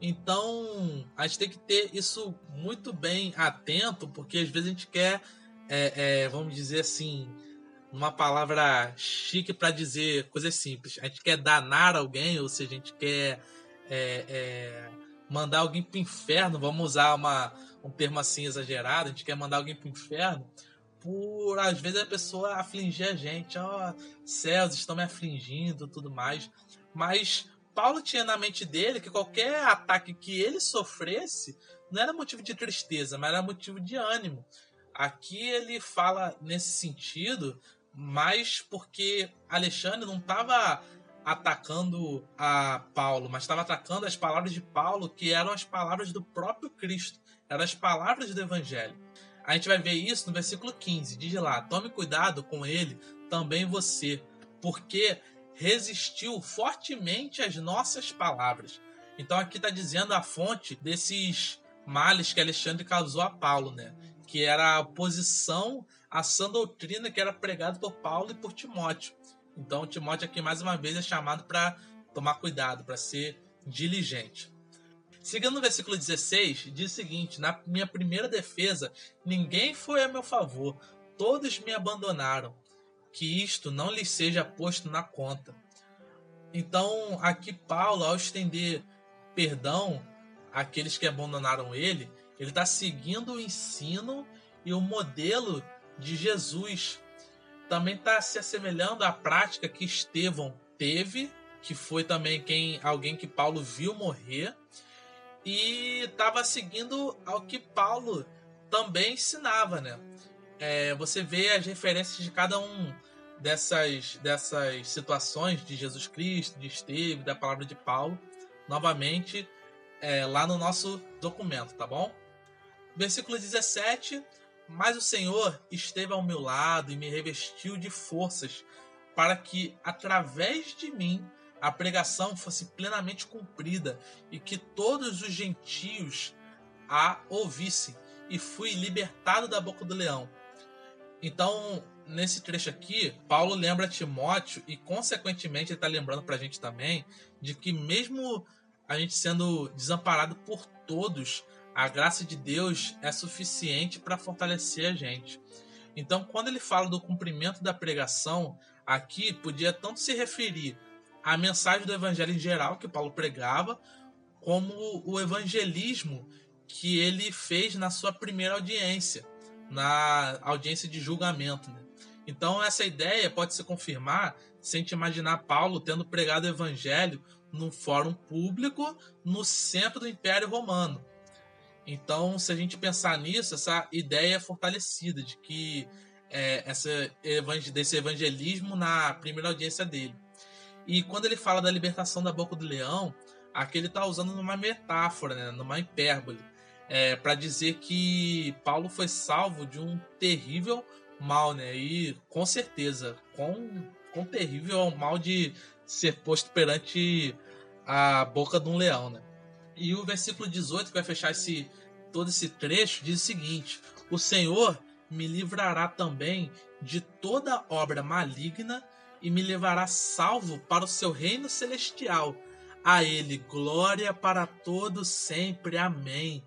Então a gente tem que ter isso muito bem atento, porque às vezes a gente quer, é, é, vamos dizer assim, uma palavra chique para dizer coisas simples. A gente quer danar alguém, ou seja, a gente quer é, é mandar alguém para o inferno. Vamos usar uma, um termo assim exagerado. A gente quer mandar alguém para o inferno por às vezes a pessoa afligir a gente, ó, oh, céus estão me afligindo, tudo mais. Mas Paulo tinha na mente dele que qualquer ataque que ele sofresse não era motivo de tristeza, mas era motivo de ânimo. Aqui ele fala nesse sentido, mas porque Alexandre não estava atacando a Paulo, mas estava atacando as palavras de Paulo, que eram as palavras do próprio Cristo, eram as palavras do Evangelho. A gente vai ver isso no versículo 15, diz lá: Tome cuidado com ele, também você, porque resistiu fortemente às nossas palavras. Então aqui está dizendo a fonte desses males que Alexandre causou a Paulo, né? Que era a oposição à sã doutrina que era pregada por Paulo e por Timóteo. Então Timóteo aqui mais uma vez é chamado para tomar cuidado, para ser diligente. Seguindo no versículo 16, diz o seguinte: Na minha primeira defesa, ninguém foi a meu favor, todos me abandonaram que isto não lhe seja posto na conta. Então, aqui Paulo, ao estender perdão àqueles que abandonaram ele, ele está seguindo o ensino e o modelo de Jesus. Também está se assemelhando à prática que Estevão teve, que foi também quem alguém que Paulo viu morrer, e estava seguindo ao que Paulo também ensinava, né? É, você vê as referências de cada um dessas, dessas situações de Jesus Cristo, de Esteve, da palavra de Paulo, novamente é, lá no nosso documento, tá bom? Versículo 17: Mas o Senhor esteve ao meu lado e me revestiu de forças, para que, através de mim, a pregação fosse plenamente cumprida e que todos os gentios a ouvissem, e fui libertado da boca do leão. Então, nesse trecho aqui, Paulo lembra Timóteo e, consequentemente, ele está lembrando para a gente também de que, mesmo a gente sendo desamparado por todos, a graça de Deus é suficiente para fortalecer a gente. Então, quando ele fala do cumprimento da pregação, aqui podia tanto se referir à mensagem do evangelho em geral que Paulo pregava, como o evangelismo que ele fez na sua primeira audiência, na audiência de julgamento. Né? Então, essa ideia pode se confirmar se a gente imaginar Paulo tendo pregado o evangelho num fórum público no centro do Império Romano. Então, se a gente pensar nisso, essa ideia é fortalecida de que é, essa, desse evangelismo na primeira audiência dele. E quando ele fala da libertação da boca do leão, aqui ele está usando numa metáfora, né, numa hipérbole, é, para dizer que Paulo foi salvo de um terrível mal, né? E com certeza, com quão terrível mal de ser posto perante a boca de um leão, né? E o versículo 18, que vai fechar esse, todo esse trecho, diz o seguinte: O Senhor me livrará também de toda obra maligna e me levará salvo para o seu reino celestial. A ele glória para todos sempre. Amém.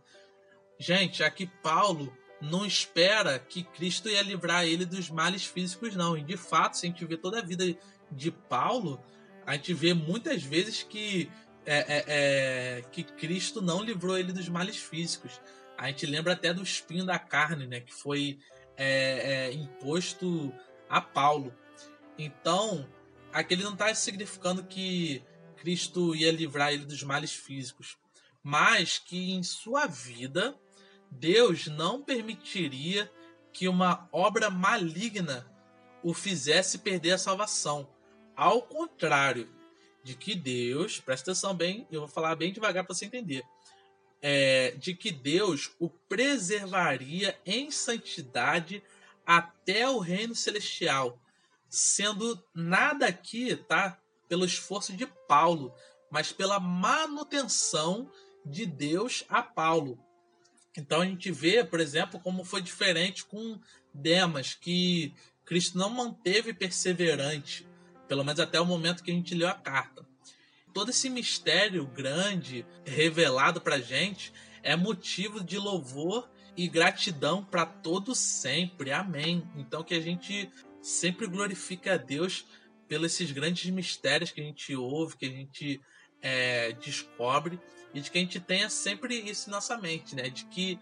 Gente, aqui Paulo não espera que Cristo ia livrar ele dos males físicos, não. E de fato, se a gente vê toda a vida de Paulo, a gente vê muitas vezes que, é, é, é, que Cristo não livrou ele dos males físicos. A gente lembra até do espinho da carne, né, que foi é, é, imposto a Paulo. Então, aquele não está significando que Cristo ia livrar ele dos males físicos, mas que em sua vida Deus não permitiria que uma obra maligna o fizesse perder a salvação. Ao contrário de que Deus, presta atenção bem, eu vou falar bem devagar para você entender. É, de que Deus o preservaria em santidade até o reino celestial, sendo nada aqui, tá? Pelo esforço de Paulo, mas pela manutenção de Deus a Paulo. Então a gente vê, por exemplo, como foi diferente com Demas, que Cristo não manteve perseverante, pelo menos até o momento que a gente leu a carta. Todo esse mistério grande revelado para gente é motivo de louvor e gratidão para todos sempre. Amém. Então que a gente sempre glorifique a Deus pelos esses grandes mistérios que a gente ouve, que a gente é, descobre e de que a gente tenha sempre isso em nossa mente, né? De que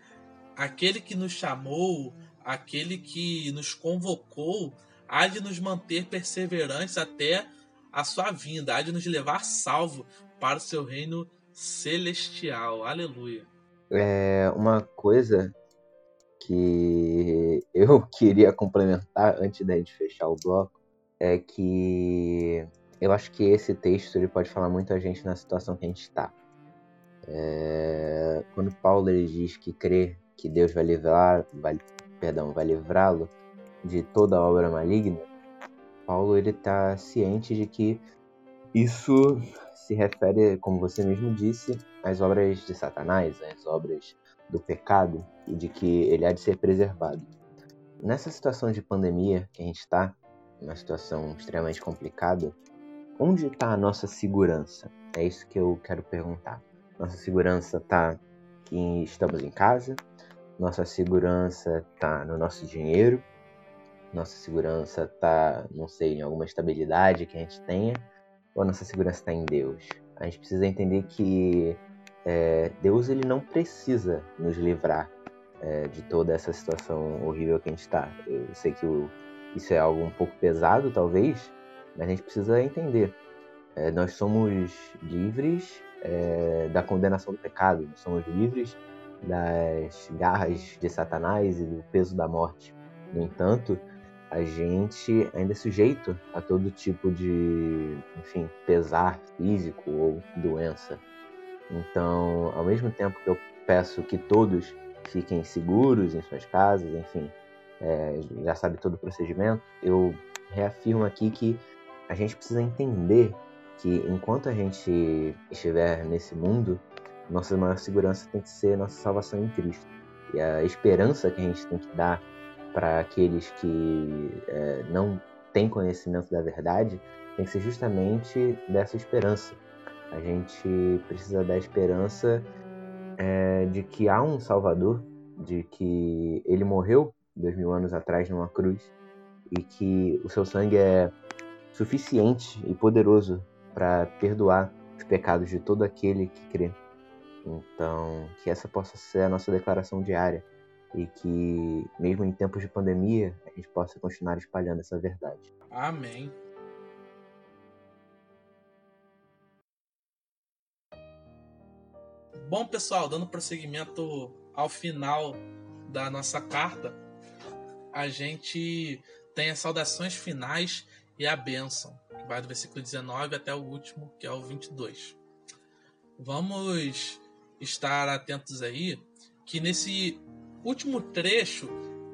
aquele que nos chamou, aquele que nos convocou, há de nos manter perseverantes até a sua vinda, há de nos levar salvo para o seu reino celestial. Aleluia. É uma coisa que eu queria complementar antes da gente fechar o bloco é que eu acho que esse texto ele pode falar muito a gente na situação que a gente está. É, quando Paulo ele diz que crê que Deus vai livrar, vai, perdão, vai livrá-lo de toda obra maligna, Paulo ele está ciente de que isso se refere, como você mesmo disse, às obras de Satanás, às obras do pecado e de que ele há de ser preservado. Nessa situação de pandemia que a gente está, uma situação extremamente complicada, onde está a nossa segurança? É isso que eu quero perguntar. Nossa segurança está que estamos em casa, nossa segurança está no nosso dinheiro, nossa segurança está, não sei, em alguma estabilidade que a gente tenha, ou nossa segurança está em Deus. A gente precisa entender que é, Deus ele não precisa nos livrar é, de toda essa situação horrível que a gente está. Eu sei que o, isso é algo um pouco pesado, talvez, mas a gente precisa entender. É, nós somos livres é, da condenação do pecado, nós somos livres das garras de Satanás e do peso da morte. No entanto, a gente ainda é sujeito a todo tipo de, enfim, pesar físico ou doença. Então, ao mesmo tempo que eu peço que todos fiquem seguros em suas casas, enfim, é, já sabe todo o procedimento, eu reafirmo aqui que a gente precisa entender que enquanto a gente estiver nesse mundo, nossa maior segurança tem que ser nossa salvação em Cristo. E a esperança que a gente tem que dar para aqueles que é, não têm conhecimento da verdade tem que ser justamente dessa esperança. A gente precisa da esperança é, de que há um Salvador, de que ele morreu dois mil anos atrás numa cruz e que o seu sangue é suficiente e poderoso para perdoar os pecados de todo aquele que crê. Então, que essa possa ser a nossa declaração diária e que, mesmo em tempos de pandemia, a gente possa continuar espalhando essa verdade. Amém. Bom, pessoal, dando prosseguimento ao final da nossa carta, a gente tem as saudações finais e a bênção vai do versículo 19 até o último, que é o 22. Vamos estar atentos aí que nesse último trecho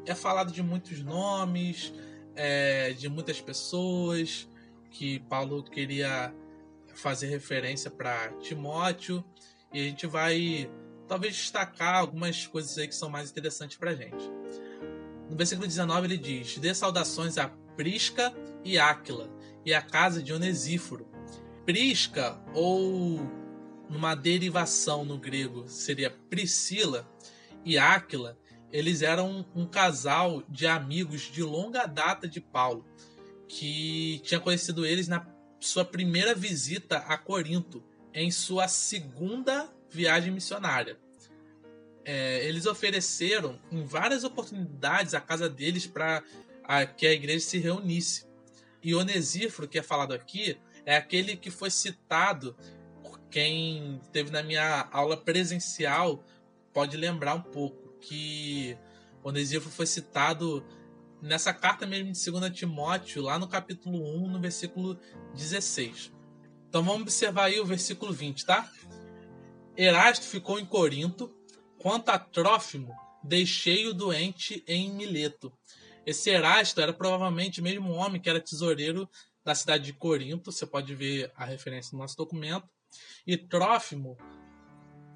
é falado de muitos nomes, é, de muitas pessoas que Paulo queria fazer referência para Timóteo e a gente vai talvez destacar algumas coisas aí que são mais interessantes para gente. No versículo 19 ele diz: Dê saudações a Prisca e Áquila, e a casa de Onesíforo. Prisca, ou numa derivação no grego seria Priscila e Áquila, eles eram um casal de amigos de longa data de Paulo, que tinha conhecido eles na sua primeira visita a Corinto, em sua segunda viagem missionária. É, eles ofereceram em várias oportunidades a casa deles para que a igreja se reunisse. E Onesíforo, que é falado aqui, é aquele que foi citado. Quem teve na minha aula presencial pode lembrar um pouco que Onesíforo foi citado nessa carta mesmo de 2 Timóteo, lá no capítulo 1, no versículo 16. Então vamos observar aí o versículo 20, tá? Erasto ficou em Corinto, quanto a Trófimo, deixei o doente em Mileto. Esse Erasto era provavelmente o mesmo homem que era tesoureiro da cidade de Corinto, você pode ver a referência no nosso documento. E Trófimo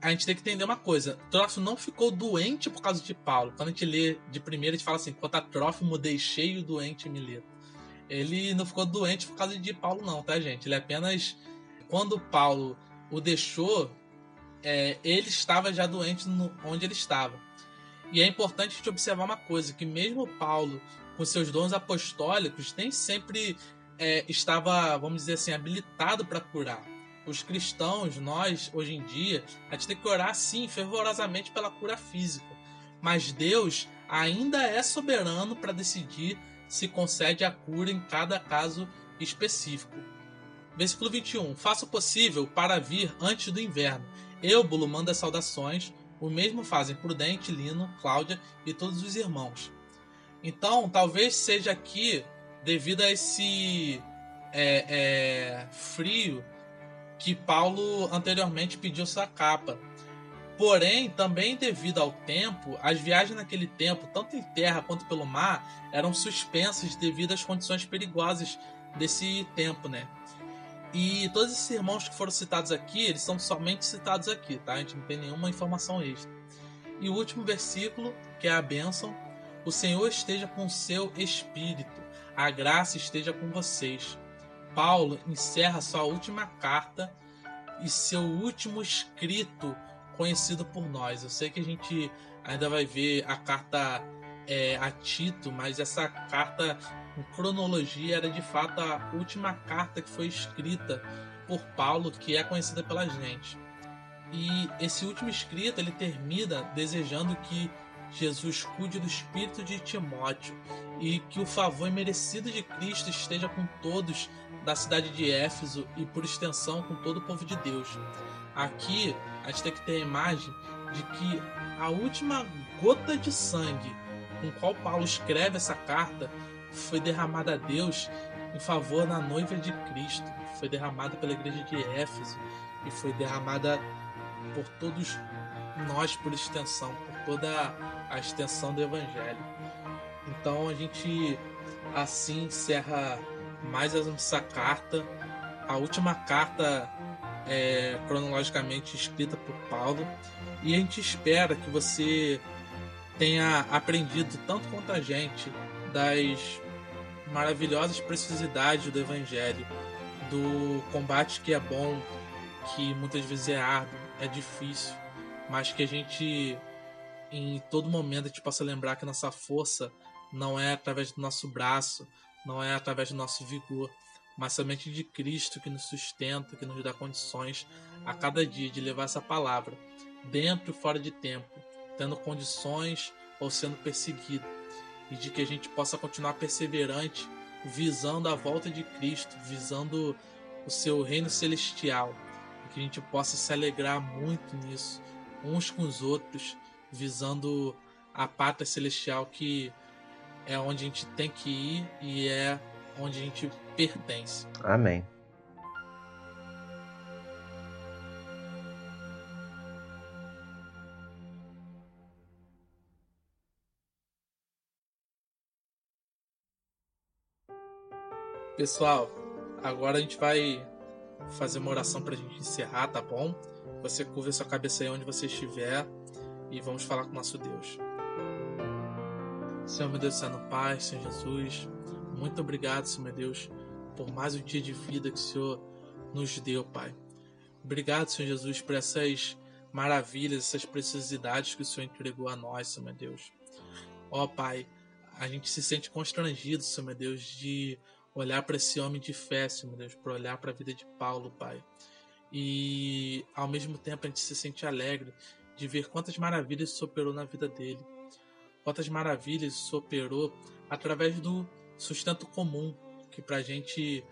a gente tem que entender uma coisa. Trófimo não ficou doente por causa de Paulo. Quando a gente lê de primeira, a gente fala assim: quanto a Trófimo, deixei o doente Mileto. Ele não ficou doente por causa de Paulo, não, tá, gente? Ele apenas. Quando Paulo o deixou, é, ele estava já doente no, onde ele estava. E é importante a gente observar uma coisa: que mesmo Paulo, com seus dons apostólicos, nem sempre é, estava, vamos dizer assim, habilitado para curar os cristãos, nós, hoje em dia, a gente tem que orar sim, fervorosamente pela cura física. Mas Deus ainda é soberano para decidir se concede a cura em cada caso específico. Versículo 21. Faça o possível para vir antes do inverno. Eubulo manda saudações. O mesmo fazem Prudente, Lino, Cláudia e todos os irmãos. Então, talvez seja aqui, devido a esse é, é, frio que Paulo anteriormente pediu sua capa. Porém, também devido ao tempo, as viagens naquele tempo, tanto em terra quanto pelo mar, eram suspensas devido às condições perigosas desse tempo, né? E todos esses irmãos que foram citados aqui, eles são somente citados aqui, tá? A gente não tem nenhuma informação extra. E o último versículo, que é a bênção: O Senhor esteja com o seu espírito, a graça esteja com vocês. Paulo encerra sua última carta e seu último escrito conhecido por nós. Eu sei que a gente ainda vai ver a carta é, a Tito, mas essa carta cronologia era de fato a última carta que foi escrita por Paulo, que é conhecida pela gente. E esse último escrito ele termina desejando que Jesus cuide do espírito de Timóteo e que o favor merecido de Cristo esteja com todos da cidade de Éfeso e, por extensão, com todo o povo de Deus. Aqui a gente tem que ter a imagem de que a última gota de sangue com qual Paulo escreve essa carta foi derramada a Deus em favor da noiva de Cristo, foi derramada pela igreja de Éfeso e foi derramada por todos nós por extensão, por toda a extensão do evangelho. Então a gente assim encerra mais essa carta, a última carta é, cronologicamente escrita por Paulo, e a gente espera que você tenha aprendido tanto quanto a gente das maravilhosas preciosidades do Evangelho, do combate que é bom, que muitas vezes é árduo, é difícil, mas que a gente em todo momento a gente possa lembrar que nossa força não é através do nosso braço, não é através do nosso vigor, mas somente de Cristo que nos sustenta, que nos dá condições a cada dia de levar essa palavra, dentro e fora de tempo, tendo condições ou sendo perseguido, e de que a gente possa continuar perseverante, visando a volta de Cristo, visando o seu reino celestial, e que a gente possa se alegrar muito nisso, uns com os outros, visando a pátria celestial que é onde a gente tem que ir e é onde a gente pertence. Amém. Pessoal, agora a gente vai fazer uma oração para a gente encerrar, tá bom? Você curva sua cabeça aí onde você estiver e vamos falar com o nosso Deus. Senhor meu Deus, Senhor Pai, Senhor Jesus, muito obrigado, Senhor meu Deus, por mais um dia de vida que o Senhor nos deu, Pai. Obrigado, Senhor Jesus, por essas maravilhas, essas preciosidades que o Senhor entregou a nós, Senhor meu Deus. Ó Pai, a gente se sente constrangido, Senhor meu Deus, de olhar para esse homem de fé, Senhor Deus, para olhar para a vida de Paulo, Pai. E ao mesmo tempo a gente se sente alegre de ver quantas maravilhas se operou na vida dele. Quantas maravilhas se operou através do sustento comum, que para a gente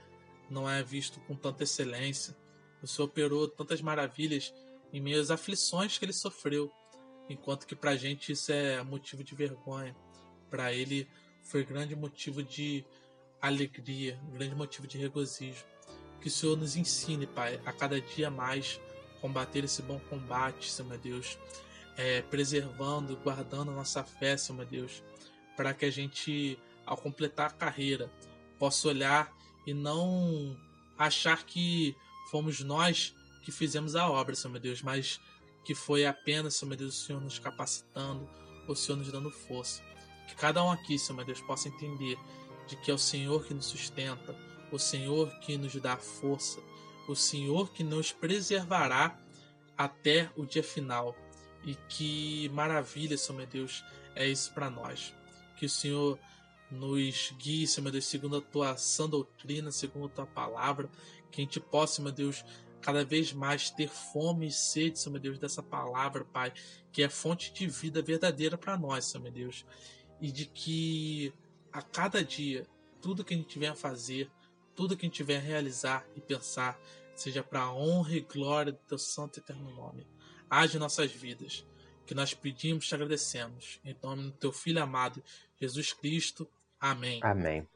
não é visto com tanta excelência. O Senhor operou tantas maravilhas em meio às aflições que ele sofreu, enquanto que para a gente isso é motivo de vergonha. Para ele foi grande motivo de alegria, grande motivo de regozijo. Que o Senhor nos ensine, Pai, a cada dia mais combater esse bom combate, Senhor meu Deus, é, preservando, guardando a nossa fé, Senhor meu Deus, para que a gente, ao completar a carreira, possa olhar e não achar que fomos nós que fizemos a obra, Senhor meu Deus, mas que foi apenas, Senhor meu Deus, o Senhor nos capacitando, o Senhor nos dando força. Que cada um aqui, Senhor meu Deus, possa entender de que é o Senhor que nos sustenta, o Senhor que nos dá força, o Senhor que nos preservará até o dia final. E que maravilha, Senhor meu Deus, é isso para nós. Que o Senhor nos guie, Senhor meu Deus, segundo a tua sã doutrina, segundo a tua palavra, que a gente possa, meu Deus, cada vez mais ter fome e sede, Senhor meu Deus, dessa palavra, Pai, que é fonte de vida verdadeira para nós, Senhor meu Deus. E de que a cada dia, tudo que a gente tiver a fazer, tudo que a gente tiver a realizar e pensar, seja para a honra e glória do teu santo e eterno nome. Age nossas vidas, que nós pedimos e te agradecemos. Em nome do teu Filho amado, Jesus Cristo. Amém. Amém.